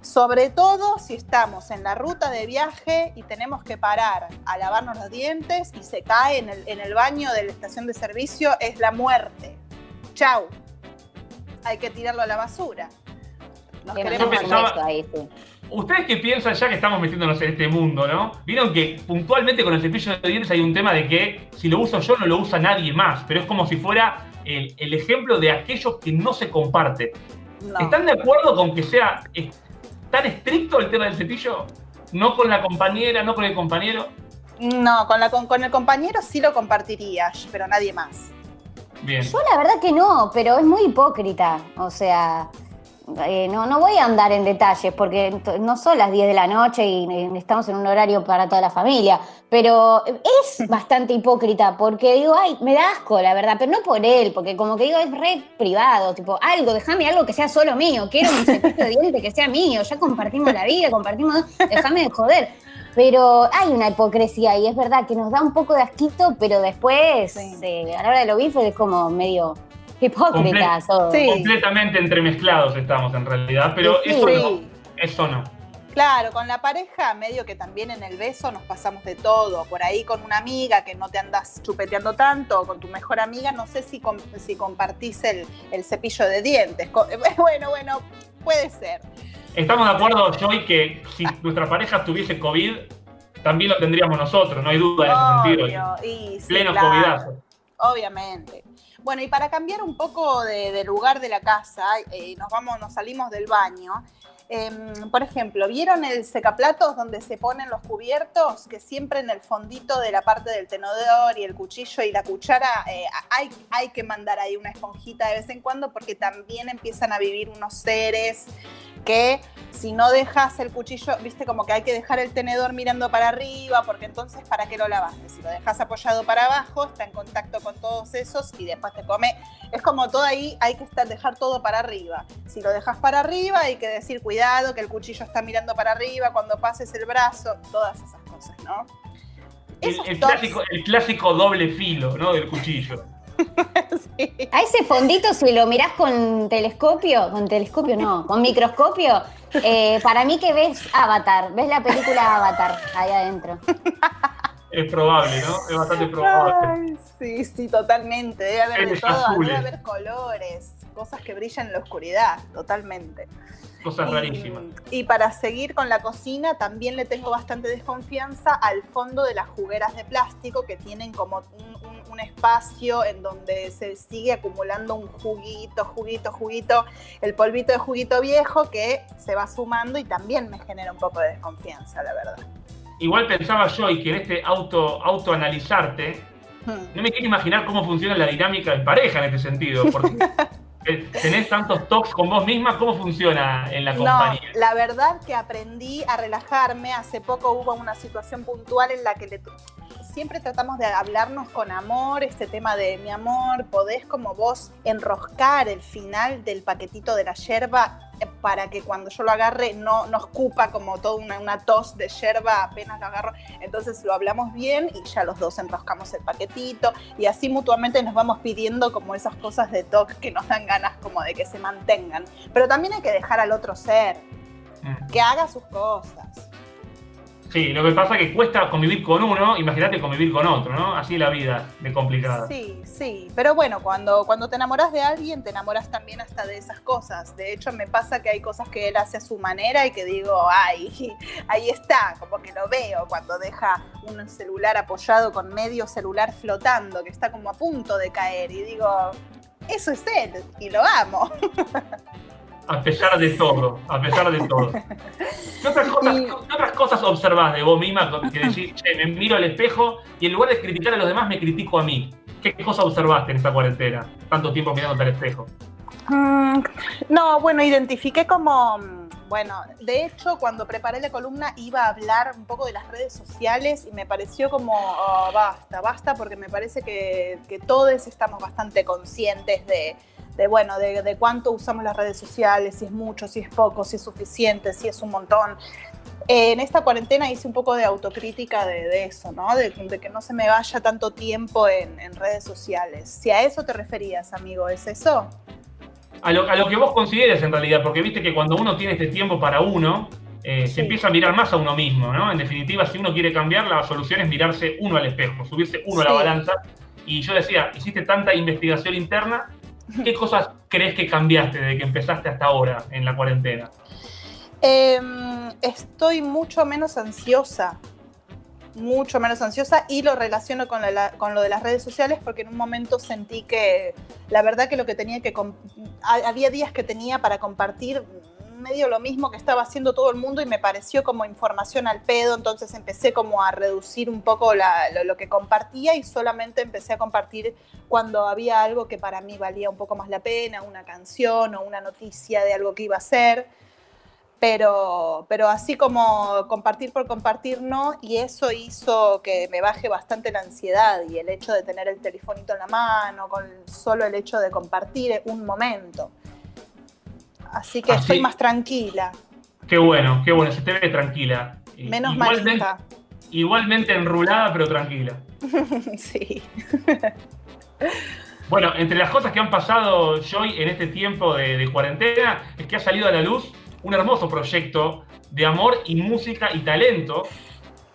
sobre todo si estamos en la ruta de viaje y tenemos que parar a lavarnos los dientes y se cae en el, en el baño de la estación de servicio, es la muerte. Chau. Hay que tirarlo a la basura. Nos queremos pensaba- beso ahí, sí. ¿Ustedes qué piensan ya que estamos metiéndonos en este mundo, no? Vieron que puntualmente con el cepillo de dientes hay un tema de que si lo uso yo no lo usa nadie más, pero es como si fuera el, el ejemplo de aquello que no se comparte. No. ¿Están de acuerdo con que sea tan estricto el tema del cepillo? No con la compañera, no con el compañero. No, con, la, con, con el compañero sí lo compartiría, pero nadie más. Bien. Yo la verdad que no, pero es muy hipócrita. O sea, eh, no, no voy a andar en detalles porque no son las 10 de la noche y estamos en un horario para toda la familia. Pero es bastante hipócrita porque digo, ay, me da asco, la verdad, pero no por él, porque como que digo, es re privado, tipo, algo, déjame algo que sea solo mío. Quiero un cepillo de dientes que sea mío. Ya compartimos la vida, compartimos, déjame de joder. Pero hay una hipocresía y es verdad que nos da un poco de asquito, pero después, Sí. eh, a la hora de lo bife, es como medio hipócrita Comple- todo. Sí. Completamente entremezclados estamos en realidad, pero Sí. eso no. Eso no. Claro, con la pareja, medio que también en el beso nos pasamos de todo. Por ahí con una amiga que no te andas chupeteando tanto, o con tu mejor amiga, no sé si, com- si compartís el, el cepillo de dientes. Bueno, bueno, puede ser. Estamos de acuerdo, Joy, que si nuestra pareja tuviese COVID, también lo tendríamos nosotros, no hay duda en ese sentido. Y sí, Pleno claro, covidazo. Obviamente. Bueno, y para cambiar un poco de, lugar de la casa, eh, nos vamos, nos salimos del baño. Em, por ejemplo, ¿vieron el secaplatos donde se ponen los cubiertos? Que siempre en el fondito de la parte del tenedor y el cuchillo y la cuchara eh, hay, hay que mandar ahí una esponjita de vez en cuando porque también empiezan a vivir unos seres que si no dejas el cuchillo, viste como que hay que dejar el tenedor mirando para arriba, porque entonces ¿para qué lo lavaste? Si lo dejas apoyado para abajo, está en contacto con todos esos y después te come. Es como todo ahí, hay que estar, dejar todo para arriba. Si lo dejas para arriba, hay que decir cuidado, que el cuchillo está mirando para arriba, cuando pases el brazo, todas esas cosas, ¿no? El, clásico, el clásico doble filo, ¿no? Del cuchillo. sí. A ese fondito, si lo mirás con telescopio, con telescopio no, con microscopio, eh, para mí que ves Avatar, ves la película Avatar ahí adentro. Es probable, ¿no? Es bastante probable. Ay, sí, sí, totalmente. Debe haber de todo, azules. debe haber colores, cosas que brillan en la oscuridad, totalmente. Cosas Y- rarísimas. Y para seguir con la cocina, también le tengo bastante desconfianza al fondo de las jugueras de plástico que tienen como un, un- espacio en donde se sigue acumulando un juguito, juguito, juguito, el polvito de juguito viejo que se va sumando y también me genera un poco de desconfianza, la verdad. Igual pensaba yo y que en este auto, autoanalizarte, Hmm. no me quiero imaginar cómo funciona la dinámica en pareja en este sentido, porque eh, tenés tantos talks con vos misma, ¿cómo funciona en la No, compañía? la verdad que aprendí a relajarme. Hace poco hubo una situación puntual en la que le siempre tratamos de hablarnos con amor, este tema de mi amor, podés como vos enroscar el final del paquetito de la yerba eh, para que cuando yo lo agarre no nos escupa como toda una, una tos de yerba apenas lo agarro. Entonces lo hablamos bien y ya los dos enroscamos el paquetito y así mutuamente nos vamos pidiendo como esas cosas de toque que nos dan ganas como de que se mantengan. Pero también hay que dejar al otro ser, Mm. que haga sus cosas. Sí, lo que pasa es que cuesta convivir con uno, imagínate convivir con otro, ¿no? Así la vida de complicada. Sí, sí, pero bueno, cuando, cuando te enamoras de alguien, te enamoras también hasta de esas cosas. De hecho, me pasa que hay cosas que él hace a su manera y que digo, ay, ahí está, como que lo veo cuando deja un celular apoyado con medio celular flotando, que está como a punto de caer, y digo, eso es él, y lo amo. A pesar de todo, a pesar de todo. ¿Qué otras cosas, Y- qué otras cosas observás de vos misma que decís, che, me miro al espejo y en lugar de criticar a los demás, me critico a mí? ¿Qué cosa observaste en esta cuarentena? Tanto tiempo mirándote al espejo. Mm, No, bueno, identifiqué como, mm, bueno, de hecho cuando preparé la columna iba a hablar un poco de las redes sociales y me pareció como, oh, basta, basta, porque me parece que, que todos estamos bastante conscientes de, de, bueno, de, de cuánto usamos las redes sociales, si es mucho, si es poco, si es suficiente, si es un montón. Eh, en esta cuarentena hice un poco de autocrítica de, de eso, ¿no? De, de que no se me vaya tanto tiempo en, en redes sociales. Si a eso te referías, amigo, ¿es eso? A lo, a lo que vos consideres en realidad, porque viste que cuando uno tiene este tiempo para uno, eh, Sí. se empieza a mirar más a uno mismo, ¿no? En definitiva, si uno quiere cambiar, la solución es mirarse uno al espejo, subirse uno a la balanza. Y yo decía, hiciste tanta investigación interna, ¿qué cosas crees que cambiaste desde que empezaste hasta ahora en la cuarentena? Em, estoy mucho menos ansiosa, mucho menos ansiosa y lo relaciono con, la- con lo de las redes sociales porque en un momento sentí que la verdad que lo que tenía que... Había días que tenía para compartir medio lo mismo que estaba haciendo todo el mundo y me pareció como información al pedo, entonces empecé como a reducir un poco lo que compartía y solamente empecé a compartir cuando había algo que para mí valía un poco más la pena, una canción o una noticia de algo que iba a hacer pero, pero así como compartir por compartir no, y eso hizo que me baje bastante la ansiedad y el hecho de tener el telefonito en la mano, con solo el hecho de compartir un momento. Así que Así- estoy más tranquila, Qué bueno, qué bueno, se te ve tranquila. Menos igualmente, malita. igualmente enrulada, pero tranquila. sí. Bueno, entre las cosas que han pasado, Joy, en este tiempo de, de cuarentena, es que ha salido a la luz un hermoso proyecto de amor y música y talento.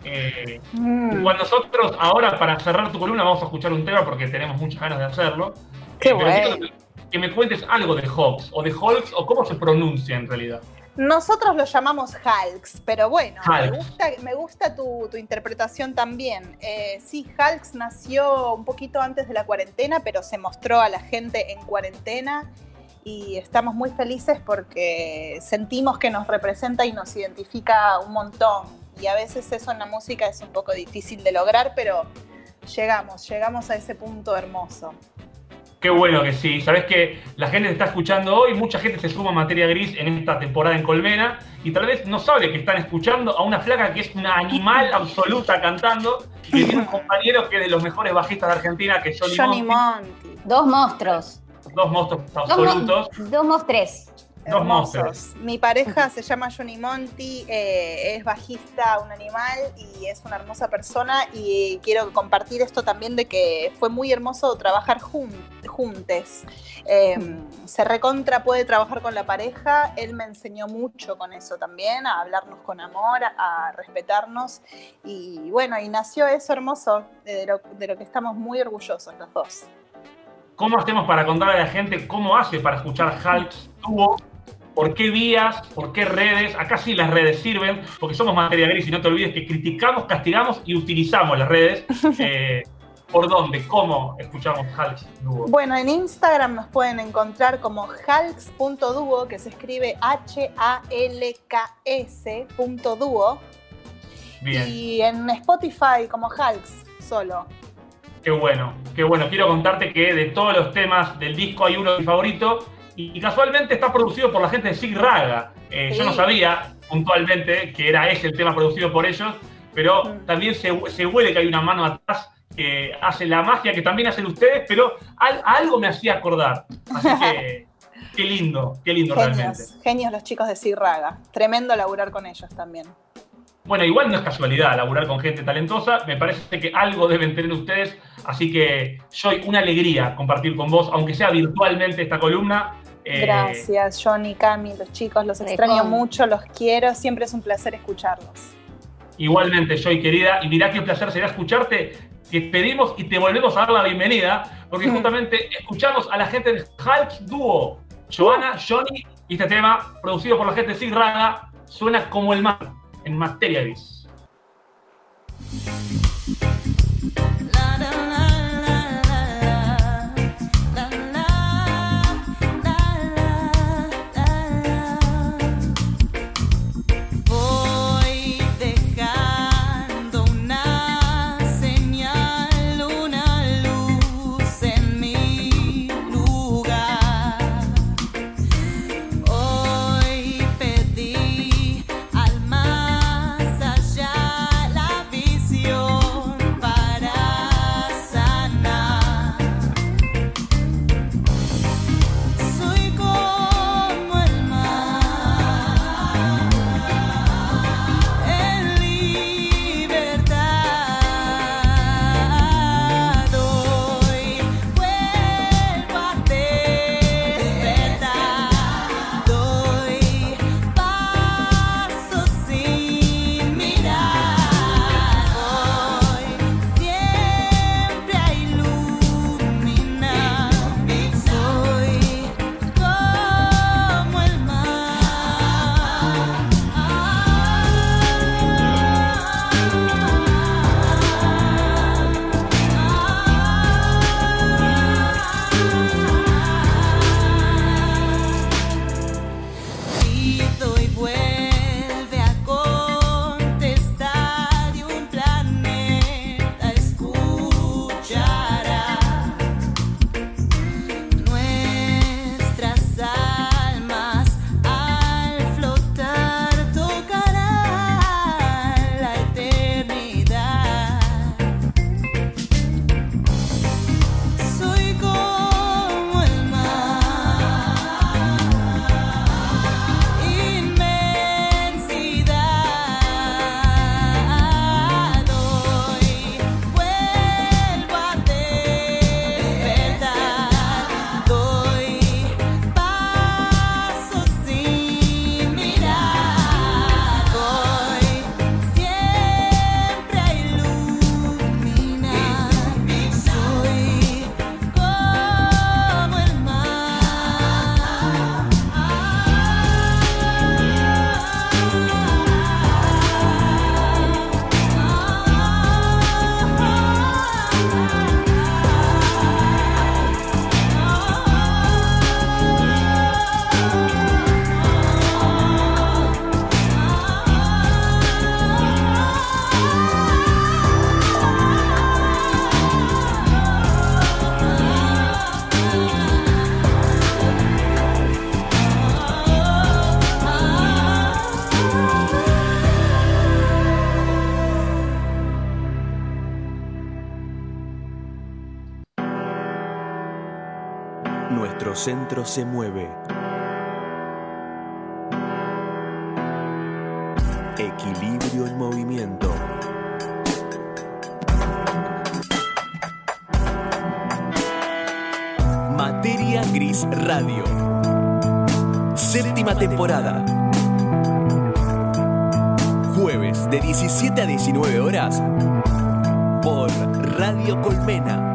Eh, Mm, Cuando nosotros, ahora para cerrar tu columna, vamos a escuchar un tema porque tenemos muchas ganas de hacerlo. Qué Eh, bueno. quiero que me cuentes algo de Hawks o de Hulks o cómo se pronuncia en realidad. Nosotros lo llamamos Hulks, pero bueno, me Hulks. gusta, me gusta tu, tu interpretación también. Eh, sí, Hulks nació un poquito antes de la cuarentena, pero se mostró a la gente en cuarentena y estamos muy felices porque sentimos que nos representa y nos identifica un montón. Y a veces eso en la música es un poco difícil de lograr, pero llegamos, llegamos a ese punto hermoso. Qué bueno que sí. Sabes que la gente te está escuchando hoy, mucha gente se suma a Materia Gris en esta temporada en Colmena y tal vez no sabe que están escuchando a una flaca que es una animal absoluta cantando y que tiene un compañero que es de los mejores bajistas de Argentina, que es Johnny, Johnny. Dos monstruos. Dos monstruos Dos, absolutos. mon- dos monstruos. Dos Hermosos. monstruos. Mi pareja se llama Johnny Monti, eh, es bajista, un animal y es una hermosa persona. Y quiero compartir esto también de que fue muy hermoso trabajar jun- juntes. Eh, se recontra puede trabajar con la pareja. Él me enseñó mucho con eso también, a hablarnos con amor, a, a respetarnos. Y bueno, y nació eso hermoso, de lo, de lo que estamos muy orgullosos los dos. ¿Cómo hacemos para contarle a la gente cómo hace para escuchar Hulks Tubo? ¿Por qué vías? ¿Por qué redes? Acá sí las redes sirven, porque somos materia gris y no te olvides que criticamos, castigamos y utilizamos las redes. Eh, ¿Por dónde? ¿Cómo escuchamos Hulks Duo? Bueno, en Instagram nos pueden encontrar como halks.duo, que se escribe H-A-L-K-S.duo. Bien. Y en Spotify como Halks, solo. Qué bueno, qué bueno. Quiero contarte que de todos los temas del disco hay uno mi favorito y, casualmente está producido por la gente de Sig Raga. Eh, Yo no sabía puntualmente que era ese el tema producido por ellos, pero Mm. también se, se huele que hay una mano atrás que hace la magia que también hacen ustedes, pero al- algo me hacía acordar. Así que qué lindo, qué lindo realmente. Genios, genios los chicos de Sirraga. Tremendo laburar con ellos también. Bueno, igual no es casualidad laburar con gente talentosa, me parece que algo deben tener ustedes, así que Joy, una alegría compartir con vos, aunque sea virtualmente esta columna. Eh, Gracias, Johnny, Cami, los chicos, los extraño mucho, los quiero. Siempre es un placer escucharlos. Igualmente, Joy, querida, y mirá qué placer será escucharte. Te pedimos y te volvemos a dar la bienvenida, porque justamente escuchamos a la gente de Hulk Duo, Joana, Johnny, y este tema, producido por la gente de Sig Raga, suena como el mar, en materia gris. Centro se mueve. Equilibrio en movimiento. Materia Gris Radio. Séptima temporada. Jueves de 17 a 19 horas por Radio Colmena.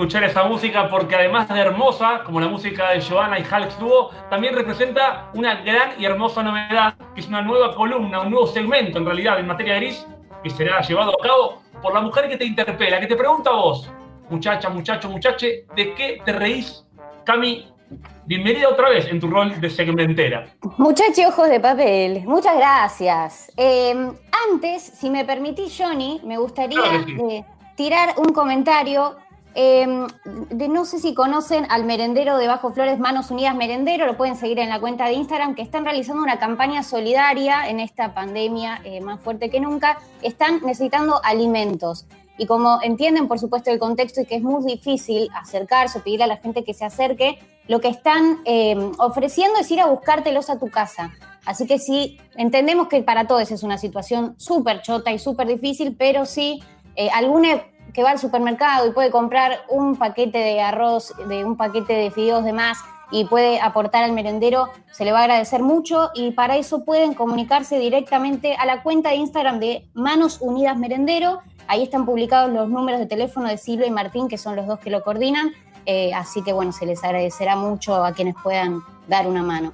Escuchar esa música porque además de hermosa, como la música de Joanna y Alex Duo, también representa una gran y hermosa novedad, que es una nueva columna, un nuevo segmento en realidad en materia gris, que será llevado a cabo por la mujer que te interpela, que te pregunta a vos, muchacha, muchacho, muchache, ¿de qué te reís? Cami, bienvenida otra vez en tu rol de segmentera. Muchacho ojos de papel, muchas gracias. Eh, antes, si me permitís, Johnny, me gustaría Claro que sí. eh, tirar un comentario. Eh, de, no sé si conocen al merendero de Bajo Flores, Manos Unidas Merendero, lo pueden seguir en la cuenta de Instagram, que están realizando una campaña solidaria en esta pandemia eh, más fuerte que nunca. Están necesitando alimentos. Y como entienden, por supuesto, el contexto y que es muy difícil acercarse o pedirle a la gente que se acerque, lo que están eh, ofreciendo es ir a buscártelos a tu casa. Así que sí, entendemos que para todos es una situación súper chota y súper difícil, pero sí, eh, alguno que va al supermercado y puede comprar un paquete de arroz, de un paquete de fideos de más y puede aportar al merendero, se le va a agradecer mucho y para eso pueden comunicarse directamente a la cuenta de Instagram de Manos Unidas Merendero. Ahí están publicados los números de teléfono de Silvia y Martín, que son los dos que lo coordinan. Eh, así que bueno, se les agradecerá mucho a quienes puedan dar una mano.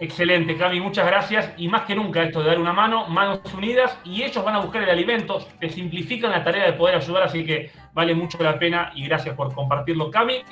Excelente, Cami, muchas gracias. Y más que nunca esto de dar una mano, manos unidas, y ellos van a buscar el alimento, te simplifican la tarea de poder ayudar, así que vale mucho la pena y gracias por compartirlo, Cami.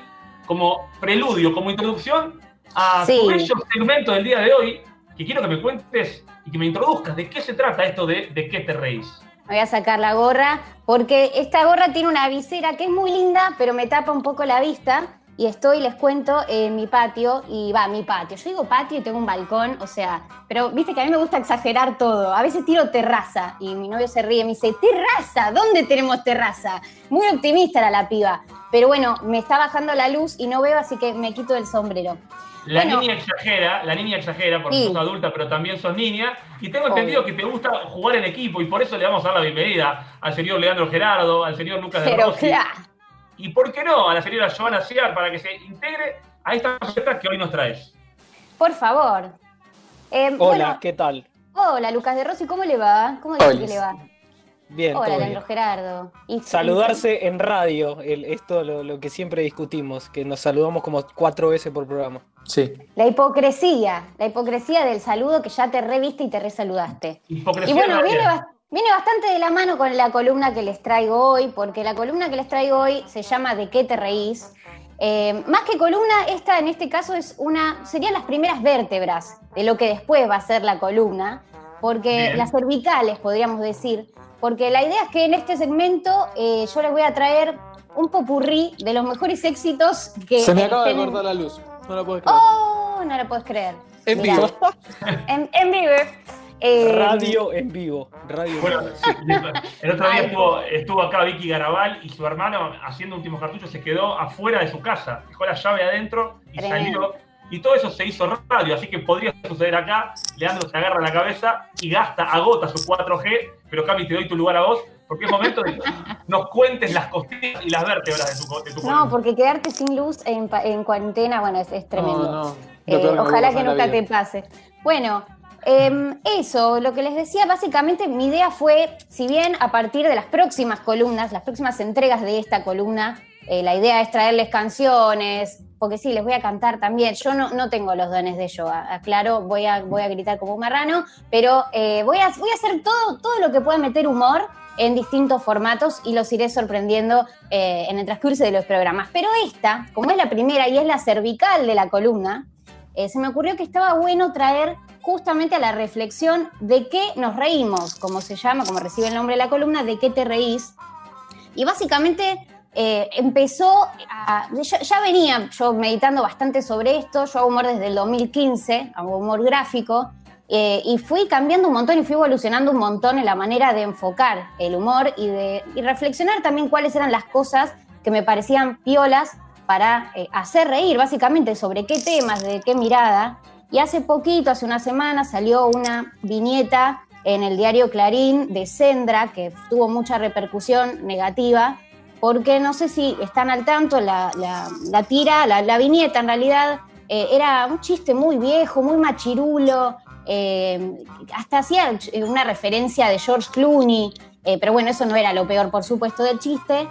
Como preludio, como introducción a Sí. tu bello segmento del día de hoy, que quiero que me cuentes y que me introduzcas de qué se trata esto de de qué te reís. Voy a sacar la gorra porque esta gorra tiene una visera que es muy linda, pero me tapa un poco la vista. Y estoy, les cuento, en mi patio, y va, mi patio. Yo digo patio y tengo un balcón, o sea, pero viste que a mí me gusta exagerar todo. A veces tiro terraza y mi novio se ríe, me dice, ¿terraza? ¿Dónde tenemos terraza? Muy optimista era la piba. Pero bueno, me está bajando la luz y no veo, así que me quito el sombrero. La Bueno. niña exagera, la niña exagera porque Sí. sos adulta, pero también sos niña. Y tengo Obvio. entendido que te gusta jugar en equipo y por eso le vamos a dar la bienvenida al señor Leandro Gerardo, al señor Lucas de Rossi. claro. Y por qué no, a la señora Joana Ciar para que se integre a esta receta que hoy nos traes. Por favor. Eh, Hola, bueno, ¿qué tal? hola Lucas de Rossi, ¿cómo le va? ¿Cómo dice Hola. que le va? Bien, Hola. Leandro Gerardo. Y- Saludarse en radio, el, esto lo, lo que siempre discutimos, que nos saludamos como cuatro veces por programa. Sí. La hipocresía, la hipocresía del saludo que ya te reviste y te resaludaste. Hipocresía Y bueno, viene, viene bastante de la mano con la columna que les traigo hoy, porque la columna que les traigo hoy se llama ¿De qué te reís? Eh, más que columna, esta en este caso es una, serían las primeras vértebras de lo que después va a ser la columna, porque Bien. las cervicales podríamos decir, porque la idea es que en este segmento eh, yo les voy a traer un popurrí de los mejores éxitos que Se me acaba de cortar la luz. No la puedo creer. Oh, no lo puedes creer. en Mirá, vivo. En, en vivo. Eh, Radio en vivo. Radio en Bueno, vivo. sí, el otro día estuvo, estuvo acá Vicky Garabal y su hermano haciendo últimos cartuchos, se quedó afuera de su casa, dejó la llave adentro y Tremendo. salió. Y todo eso se hizo radio, así que podría suceder acá. Leandro se agarra la cabeza y gasta, agota su 4G, pero Cami, te doy tu lugar a vos, porque es momento de que nos cuentes las costillas y las vértebras de tu, de tu No, porque quedarte sin luz en, en cuarentena, bueno, es, es tremendo. No, no. Eh, ojalá que en nunca te pase. Bueno, em, eso, lo que les decía, básicamente mi idea fue, si bien a partir de las próximas columnas, las próximas entregas de esta columna, eh, la idea es traerles canciones, porque sí, les voy a cantar también. Yo no, no tengo los dones de ello, a- aclaro, voy a, voy a gritar como un marrano, pero eh, voy, a, voy a hacer todo, todo lo que pueda meter humor en distintos formatos y los iré sorprendiendo eh, en el transcurso de los programas. Pero esta, como es la primera y es la cervical de la columna, se me ocurrió que estaba bueno traer justamente a la reflexión de qué nos reímos, como se llama, como recibe el nombre de la columna, de qué te reís. Y básicamente eh, empezó a. Ya, venía yo meditando bastante sobre esto. Yo hago humor desde el 2015, hago humor gráfico. eh, y fui cambiando un montón y fui evolucionando un montón en la manera de enfocar el humor y de reflexionar también cuáles eran las cosas que me parecían piolas para eh, hacer reír, básicamente sobre qué temas, de qué mirada. Y hace poquito, hace una semana, salió una viñeta en el diario Clarín de Sendra, que tuvo mucha repercusión negativa, porque no sé si están al tanto, la, la- tira, la, viñeta en realidad eh, era un chiste muy viejo, muy machirulo, eh, hasta hacía una referencia de George Clooney, eh, pero bueno, eso no era lo peor, por supuesto, del chiste.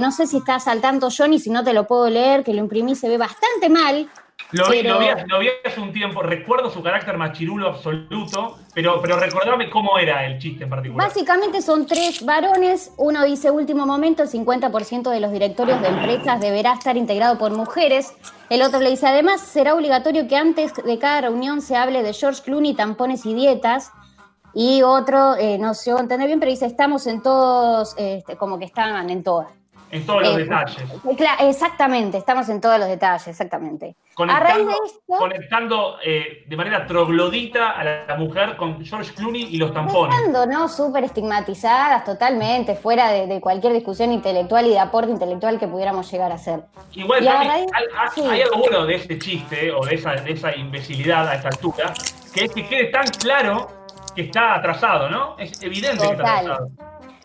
No sé si estás al tanto, Johnny, si no te lo puedo leer, que lo imprimí, se ve bastante mal. Lo vi, Pero- lo, vi, lo vi hace un tiempo, recuerdo su carácter machirulo absoluto, pero, pero recordame cómo era el chiste en particular. Básicamente son tres varones. Uno dice, último momento, el 50% de los directorios de empresas deberá estar integrado por mujeres. El otro le dice, además, será obligatorio que antes de cada reunión se hable de George Clooney, tampones y dietas. Y otro, eh, no sé entender bien, pero dice, estamos en todos, este, como que estaban en todas. En todos los Eh, detalles. Cla- exactamente, estamos en todos los detalles, exactamente. A raíz Conectando, de esto, conectando eh, de manera troglodita a la, mujer con George Clooney y los tampones. ¿no? Súper estigmatizadas totalmente, fuera de, de cualquier discusión intelectual y de aporte intelectual que pudiéramos llegar a hacer. Igual, Y raíz- hay, sí. hay algo bueno de ese chiste o de esa, de esa imbecilidad a esta altura, que es que quede tan claro que está atrasado, ¿no? Es evidente que está atrasado.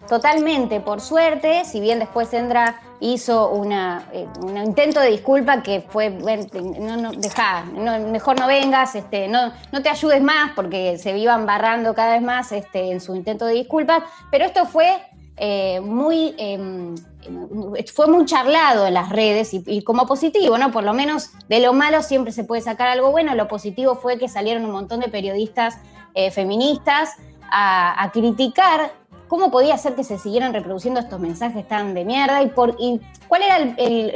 Totalmente, por suerte, si bien después Sendra hizo una, eh, un intento de disculpa que fue, no, no, dejá, no, mejor no vengas, este, no, no te ayudes más porque se iban barrando cada vez más este, en su intento de disculpas, pero esto fue eh, muy, eh, fue muy charlado en las redes y, como positivo, ¿no? Por lo menos de lo malo siempre se puede sacar algo bueno, lo positivo fue que salieron un montón de periodistas eh, feministas a criticar cómo podía ser que se siguieran reproduciendo estos mensajes tan de mierda y, por, y cuál era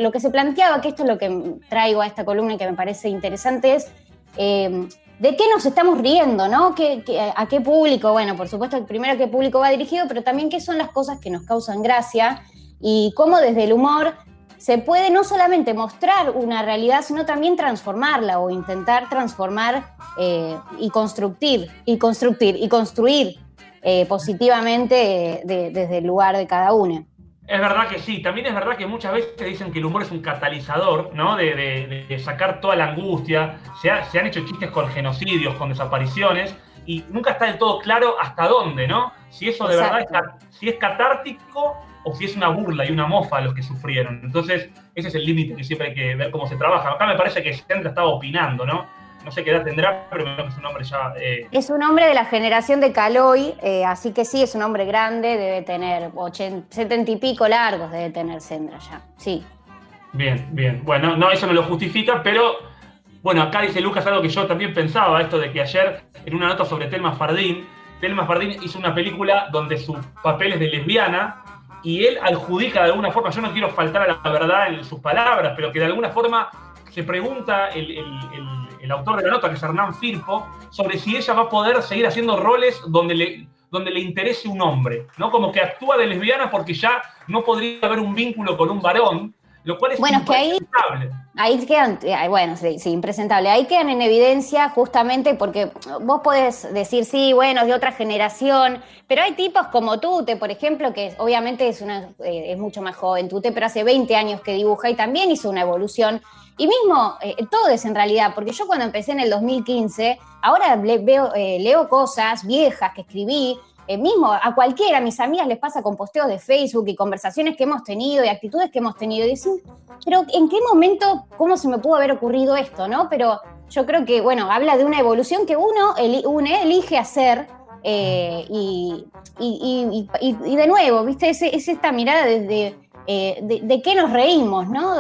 lo que se planteaba, que esto es lo que traigo a esta columna y que me parece interesante, es eh, de qué nos estamos riendo, ¿no? ¿Qué- qué- ¿A qué público? Bueno, por supuesto, primero a qué público va dirigido, pero también qué son las cosas que nos causan gracia y cómo desde el humor se puede no solamente mostrar una realidad, sino también transformarla o intentar transformar eh, y construir, y construir, y construir eh, positivamente eh, de- desde el lugar de cada uno. Es verdad que sí, también es verdad que muchas veces dicen que el humor es un catalizador, ¿no? De, de- de sacar toda la angustia. Se, ha- se han hecho chistes con genocidios, con desapariciones, y nunca está del todo claro hasta dónde, ¿no? Si eso de verdad es, si es catártico o si es una burla y una mofa a los que sufrieron. Entonces, ese es el límite que siempre hay que ver cómo se trabaja. Acá me parece que Sandra estaba opinando, ¿no? No sé qué edad tendrá, pero que es un hombre ya eh, Es un hombre de la generación de Caloi, eh, así que sí, es un hombre grande, debe tener 80, 70 y pico largos, debe tener Sendra ya. Sí. Bien, bien. Bueno, no, eso no lo justifica, pero bueno, acá dice Lucas algo que yo también pensaba, esto de que ayer en una nota sobre Telma Fardín, Telma Fardín hizo una película donde su papel es de lesbiana y él adjudica de alguna forma, yo no quiero faltar a la verdad en sus palabras, pero que de alguna forma se pregunta el, el- el- el autor de la nota, que es Hernán Firpo, sobre si ella va a poder seguir haciendo roles donde le, donde le interese un hombre, ¿no? Como que actúa de lesbiana porque ya no podría haber un vínculo con un varón, lo cual es Bueno, que ahí-. Ahí quedan, eh, bueno, sí, impresentable. Ahí quedan en evidencia justamente porque vos podés decir, sí, bueno, es de otra generación, pero hay tipos como Tute, por ejemplo, que obviamente es, una, eh, es mucho más joven, Tute, pero hace 20 años que dibuja y también hizo una evolución. Y mismo, eh, todo es en realidad, porque yo cuando empecé en el 2015, ahora le- veo, leo cosas viejas que escribí, eh, mismo a cualquiera, a mis amigas les pasa con posteos de Facebook y conversaciones que hemos tenido y actitudes que hemos tenido. Y dicen, pero ¿en qué momento, cómo se me pudo haber ocurrido esto, no? Pero yo creo que, bueno, habla de una evolución que uno, eli- uno elige hacer eh, y, de nuevo, ¿viste? Es, es esta mirada eh, de, qué nos reímos, ¿no?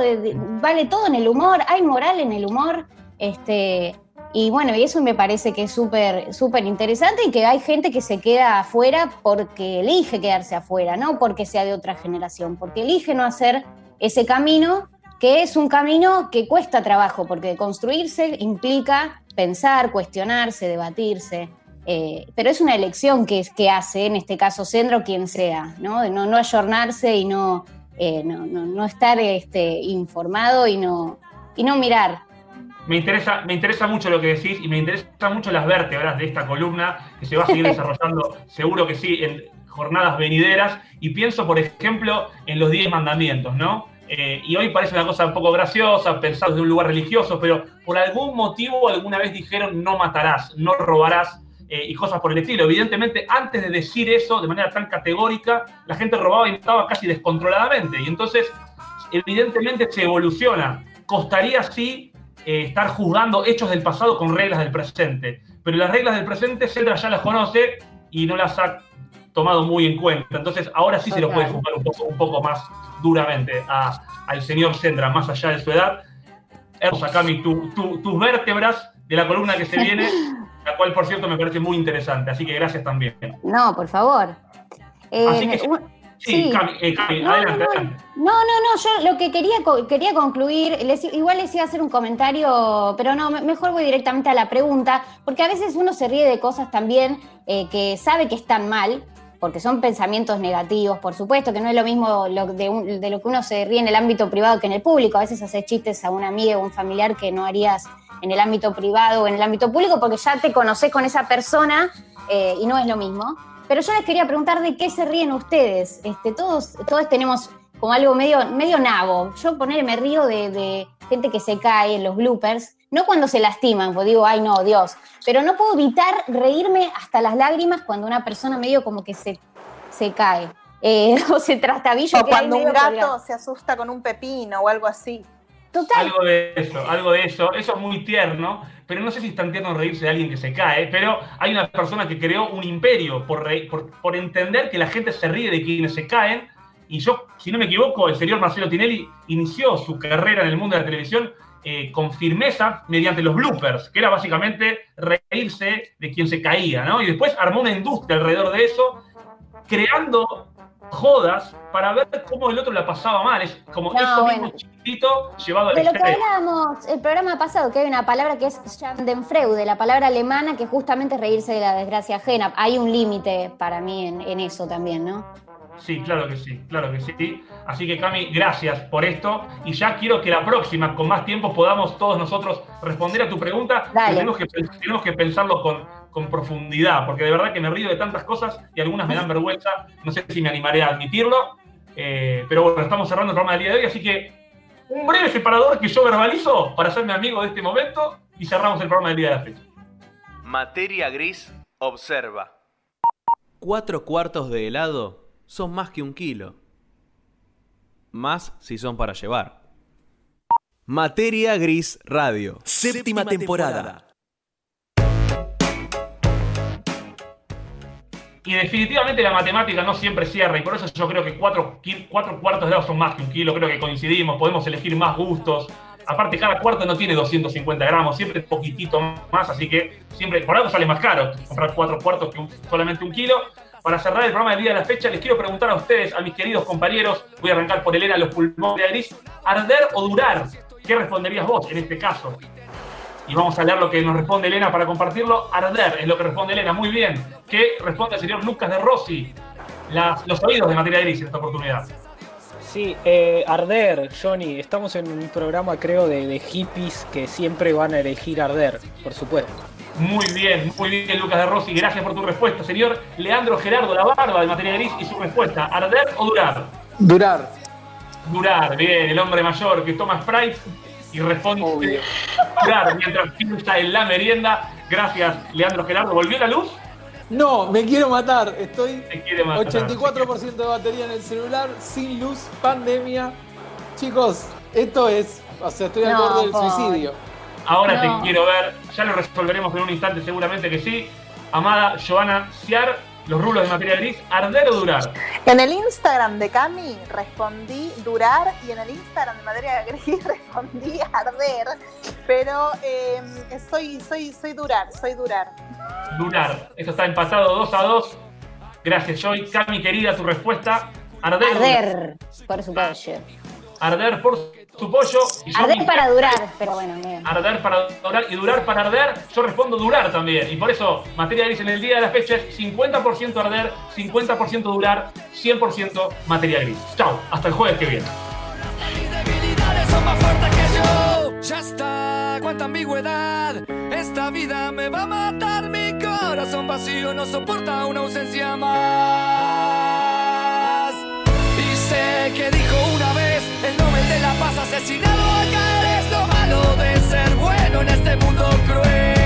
Vale todo en el humor, hay moral en el humor, este, y bueno, y eso me parece que es súper, súper interesante y que hay gente que se queda afuera porque elige quedarse afuera, no porque sea de otra generación, porque elige no hacer ese camino que es un camino que cuesta trabajo, porque construirse implica pensar, cuestionarse, debatirse, eh, pero es una elección que, que hace, en este caso Sendro, quien sea, ¿no? De no, no ayornarse y no, eh, no, no, no estar este, informado y no, y no mirar. Me interesa, me interesa mucho lo que decís y me interesan mucho las vértebras de esta columna que se va a seguir desarrollando, seguro que sí, en jornadas venideras. Y pienso, por ejemplo, en los 10 mandamientos, ¿no? Eh, y hoy parece una cosa un poco graciosa, pensar desde un lugar religioso, pero por algún motivo alguna vez dijeron no matarás, no robarás eh, y cosas por el estilo. Evidentemente, antes de decir eso de manera tan categórica, la gente robaba y mataba casi descontroladamente. Y entonces, evidentemente, se evoluciona. Costaría sí eh, estar juzgando hechos del pasado con reglas del presente. Pero las reglas del presente, Sandra ya las conoce y no las ha tomado muy en cuenta. Entonces, ahora sí se lo puede juzgar un poco, un poco más duramente a- al señor Sendra, más allá de su edad. Hermosa, Cami, tu- tu- tus vértebras de la columna que se viene, la cual, por cierto, me parece muy interesante. Así que gracias también. No, por favor. Eh, Así que- un- Sí, Sí. Cami, eh, Cami, No, adelante, no, no. No, yo lo que quería, quería concluir, les- igual les iba a hacer un comentario, pero no, me- mejor voy directamente a la pregunta, porque a veces uno se ríe de cosas también eh, que sabe que están mal, porque son pensamientos negativos, por supuesto, que no es lo mismo lo de, un- de lo que uno se ríe en el ámbito privado que en el público. A veces haces chistes a una amiga o un familiar que no harías en el ámbito privado o en el ámbito público, porque ya te conoces con esa persona eh, y no es lo mismo. Pero yo les quería preguntar de qué se ríen ustedes. Este, todos, todos tenemos como algo medio, medio nabo. Yo poner, me río de, de gente que se cae en los bloopers, no cuando se lastiman, porque digo, ay no, Dios, pero no puedo evitar reírme hasta las lágrimas cuando una persona medio como que se, se cae. Eh, o se trastabilla. O cuando un gato colgado. se asusta con un pepino o algo así. Total, Algo de eso, algo de eso. Eso es muy tierno, pero no sé si es tan tierno reírse de alguien que se cae, pero hay una persona que creó un imperio por, re- por, por entender que la gente se ríe de quienes se caen. Y yo, si no me equivoco, el señor Marcelo Tinelli inició su carrera en el mundo de la televisión eh, con firmeza mediante los bloopers, que era básicamente reírse de quien se caía, ¿no? Y después armó una industria alrededor de eso, creando jodas para ver cómo el otro la pasaba mal. Es como No, eso bueno. mismo chiquitito llevado al De lo que extremo. hablábamos el programa pasado, que hay una palabra que es Schadenfreude, la palabra alemana que justamente es reírse de la desgracia ajena. Hay un límite para mí en, en eso también, ¿no? Sí, claro que sí, claro que sí. Así que Cami, gracias por esto. Y ya quiero que la próxima, con más tiempo, podamos todos nosotros responder a tu pregunta. Tenemos que, tenemos que pensarlo con, con profundidad, porque de verdad que me río de tantas cosas y algunas me dan vergüenza. No sé si me animaré a admitirlo. Eh, pero bueno, estamos cerrando el programa del día de hoy, así que un breve separador que yo verbalizo para hacerme amigo de este momento y cerramos el programa del día de la fecha. Materia gris observa. Cuatro cuartos de helado son más que un kilo. Más si son para llevar. Materia gris radio. Séptima temporada. Y definitivamente la matemática no siempre cierra, y por eso yo creo que cuatro, cuatro cuartos de helado son más que un kilo, creo que coincidimos, podemos elegir más gustos. Aparte, cada cuarto no tiene 250 gramos, siempre poquitito más, así que siempre, por algo sale más caro comprar cuatro cuartos que solamente un kilo. Para cerrar el programa del día de la fecha, les quiero preguntar a ustedes, a mis queridos compañeros, voy a arrancar por Elena, los pulmones de gris, ¿arder o durar? ¿Qué responderías vos en este caso? Y vamos a leer lo que nos responde Elena para compartirlo. Arder es lo que responde Elena. Muy bien. ¿Qué responde el señor Lucas de Rossi? Las- los oídos de materia gris en esta oportunidad. Sí, eh, Arder, Johnny, estamos en un programa creo de, de hippies que siempre van a elegir Arder, por supuesto. Muy bien, muy bien, Lucas de Rossi. Gracias por tu respuesta, señor Leandro Gerardo La Barba de materia gris y su respuesta. ¿Arder o durar? Durar. Durar, bien, el hombre mayor que toma Sprite y responde Obvio. durar mientras piensa en la merienda. Gracias, Leandro Gerardo. ¿Volvió la luz? No, me quiero matar. Estoy Te quiere matar. 84% de batería en el celular, sin luz, pandemia. Chicos, esto es. O sea, estoy al No, borde del suicidio. Ahora No. te quiero ver, ya lo resolveremos en un instante, seguramente que sí. Amada Joana Ciar, los rulos de materia gris, ¿arder o durar? En el Instagram de Cami respondí durar y en el Instagram de Materia Gris respondí arder, pero eh, soy, soy, soy durar, soy durar. Durar. Esto está empatado 2 a 2. Gracias, Joy. Cami, querida, tu respuesta. ¿Arder? Arder, por supuesto. Arder por su pollo. Y yo Arder mi- para durar, pero bueno, bien. Arder para durar y durar para arder, yo respondo durar también. Y por eso, materia gris en el día de la fecha es 50% arder, 50% durar, 100% materia gris. Chao, hasta el jueves que viene. debilidades son más fuertes que yo. Ya está, cuánta ambigüedad. Esta vida me va a matar. Mi corazón vacío no soporta una ausencia más sé que dijo una vez el Nobel de la Paz asesinado acá es lo malo de ser bueno en este mundo cruel.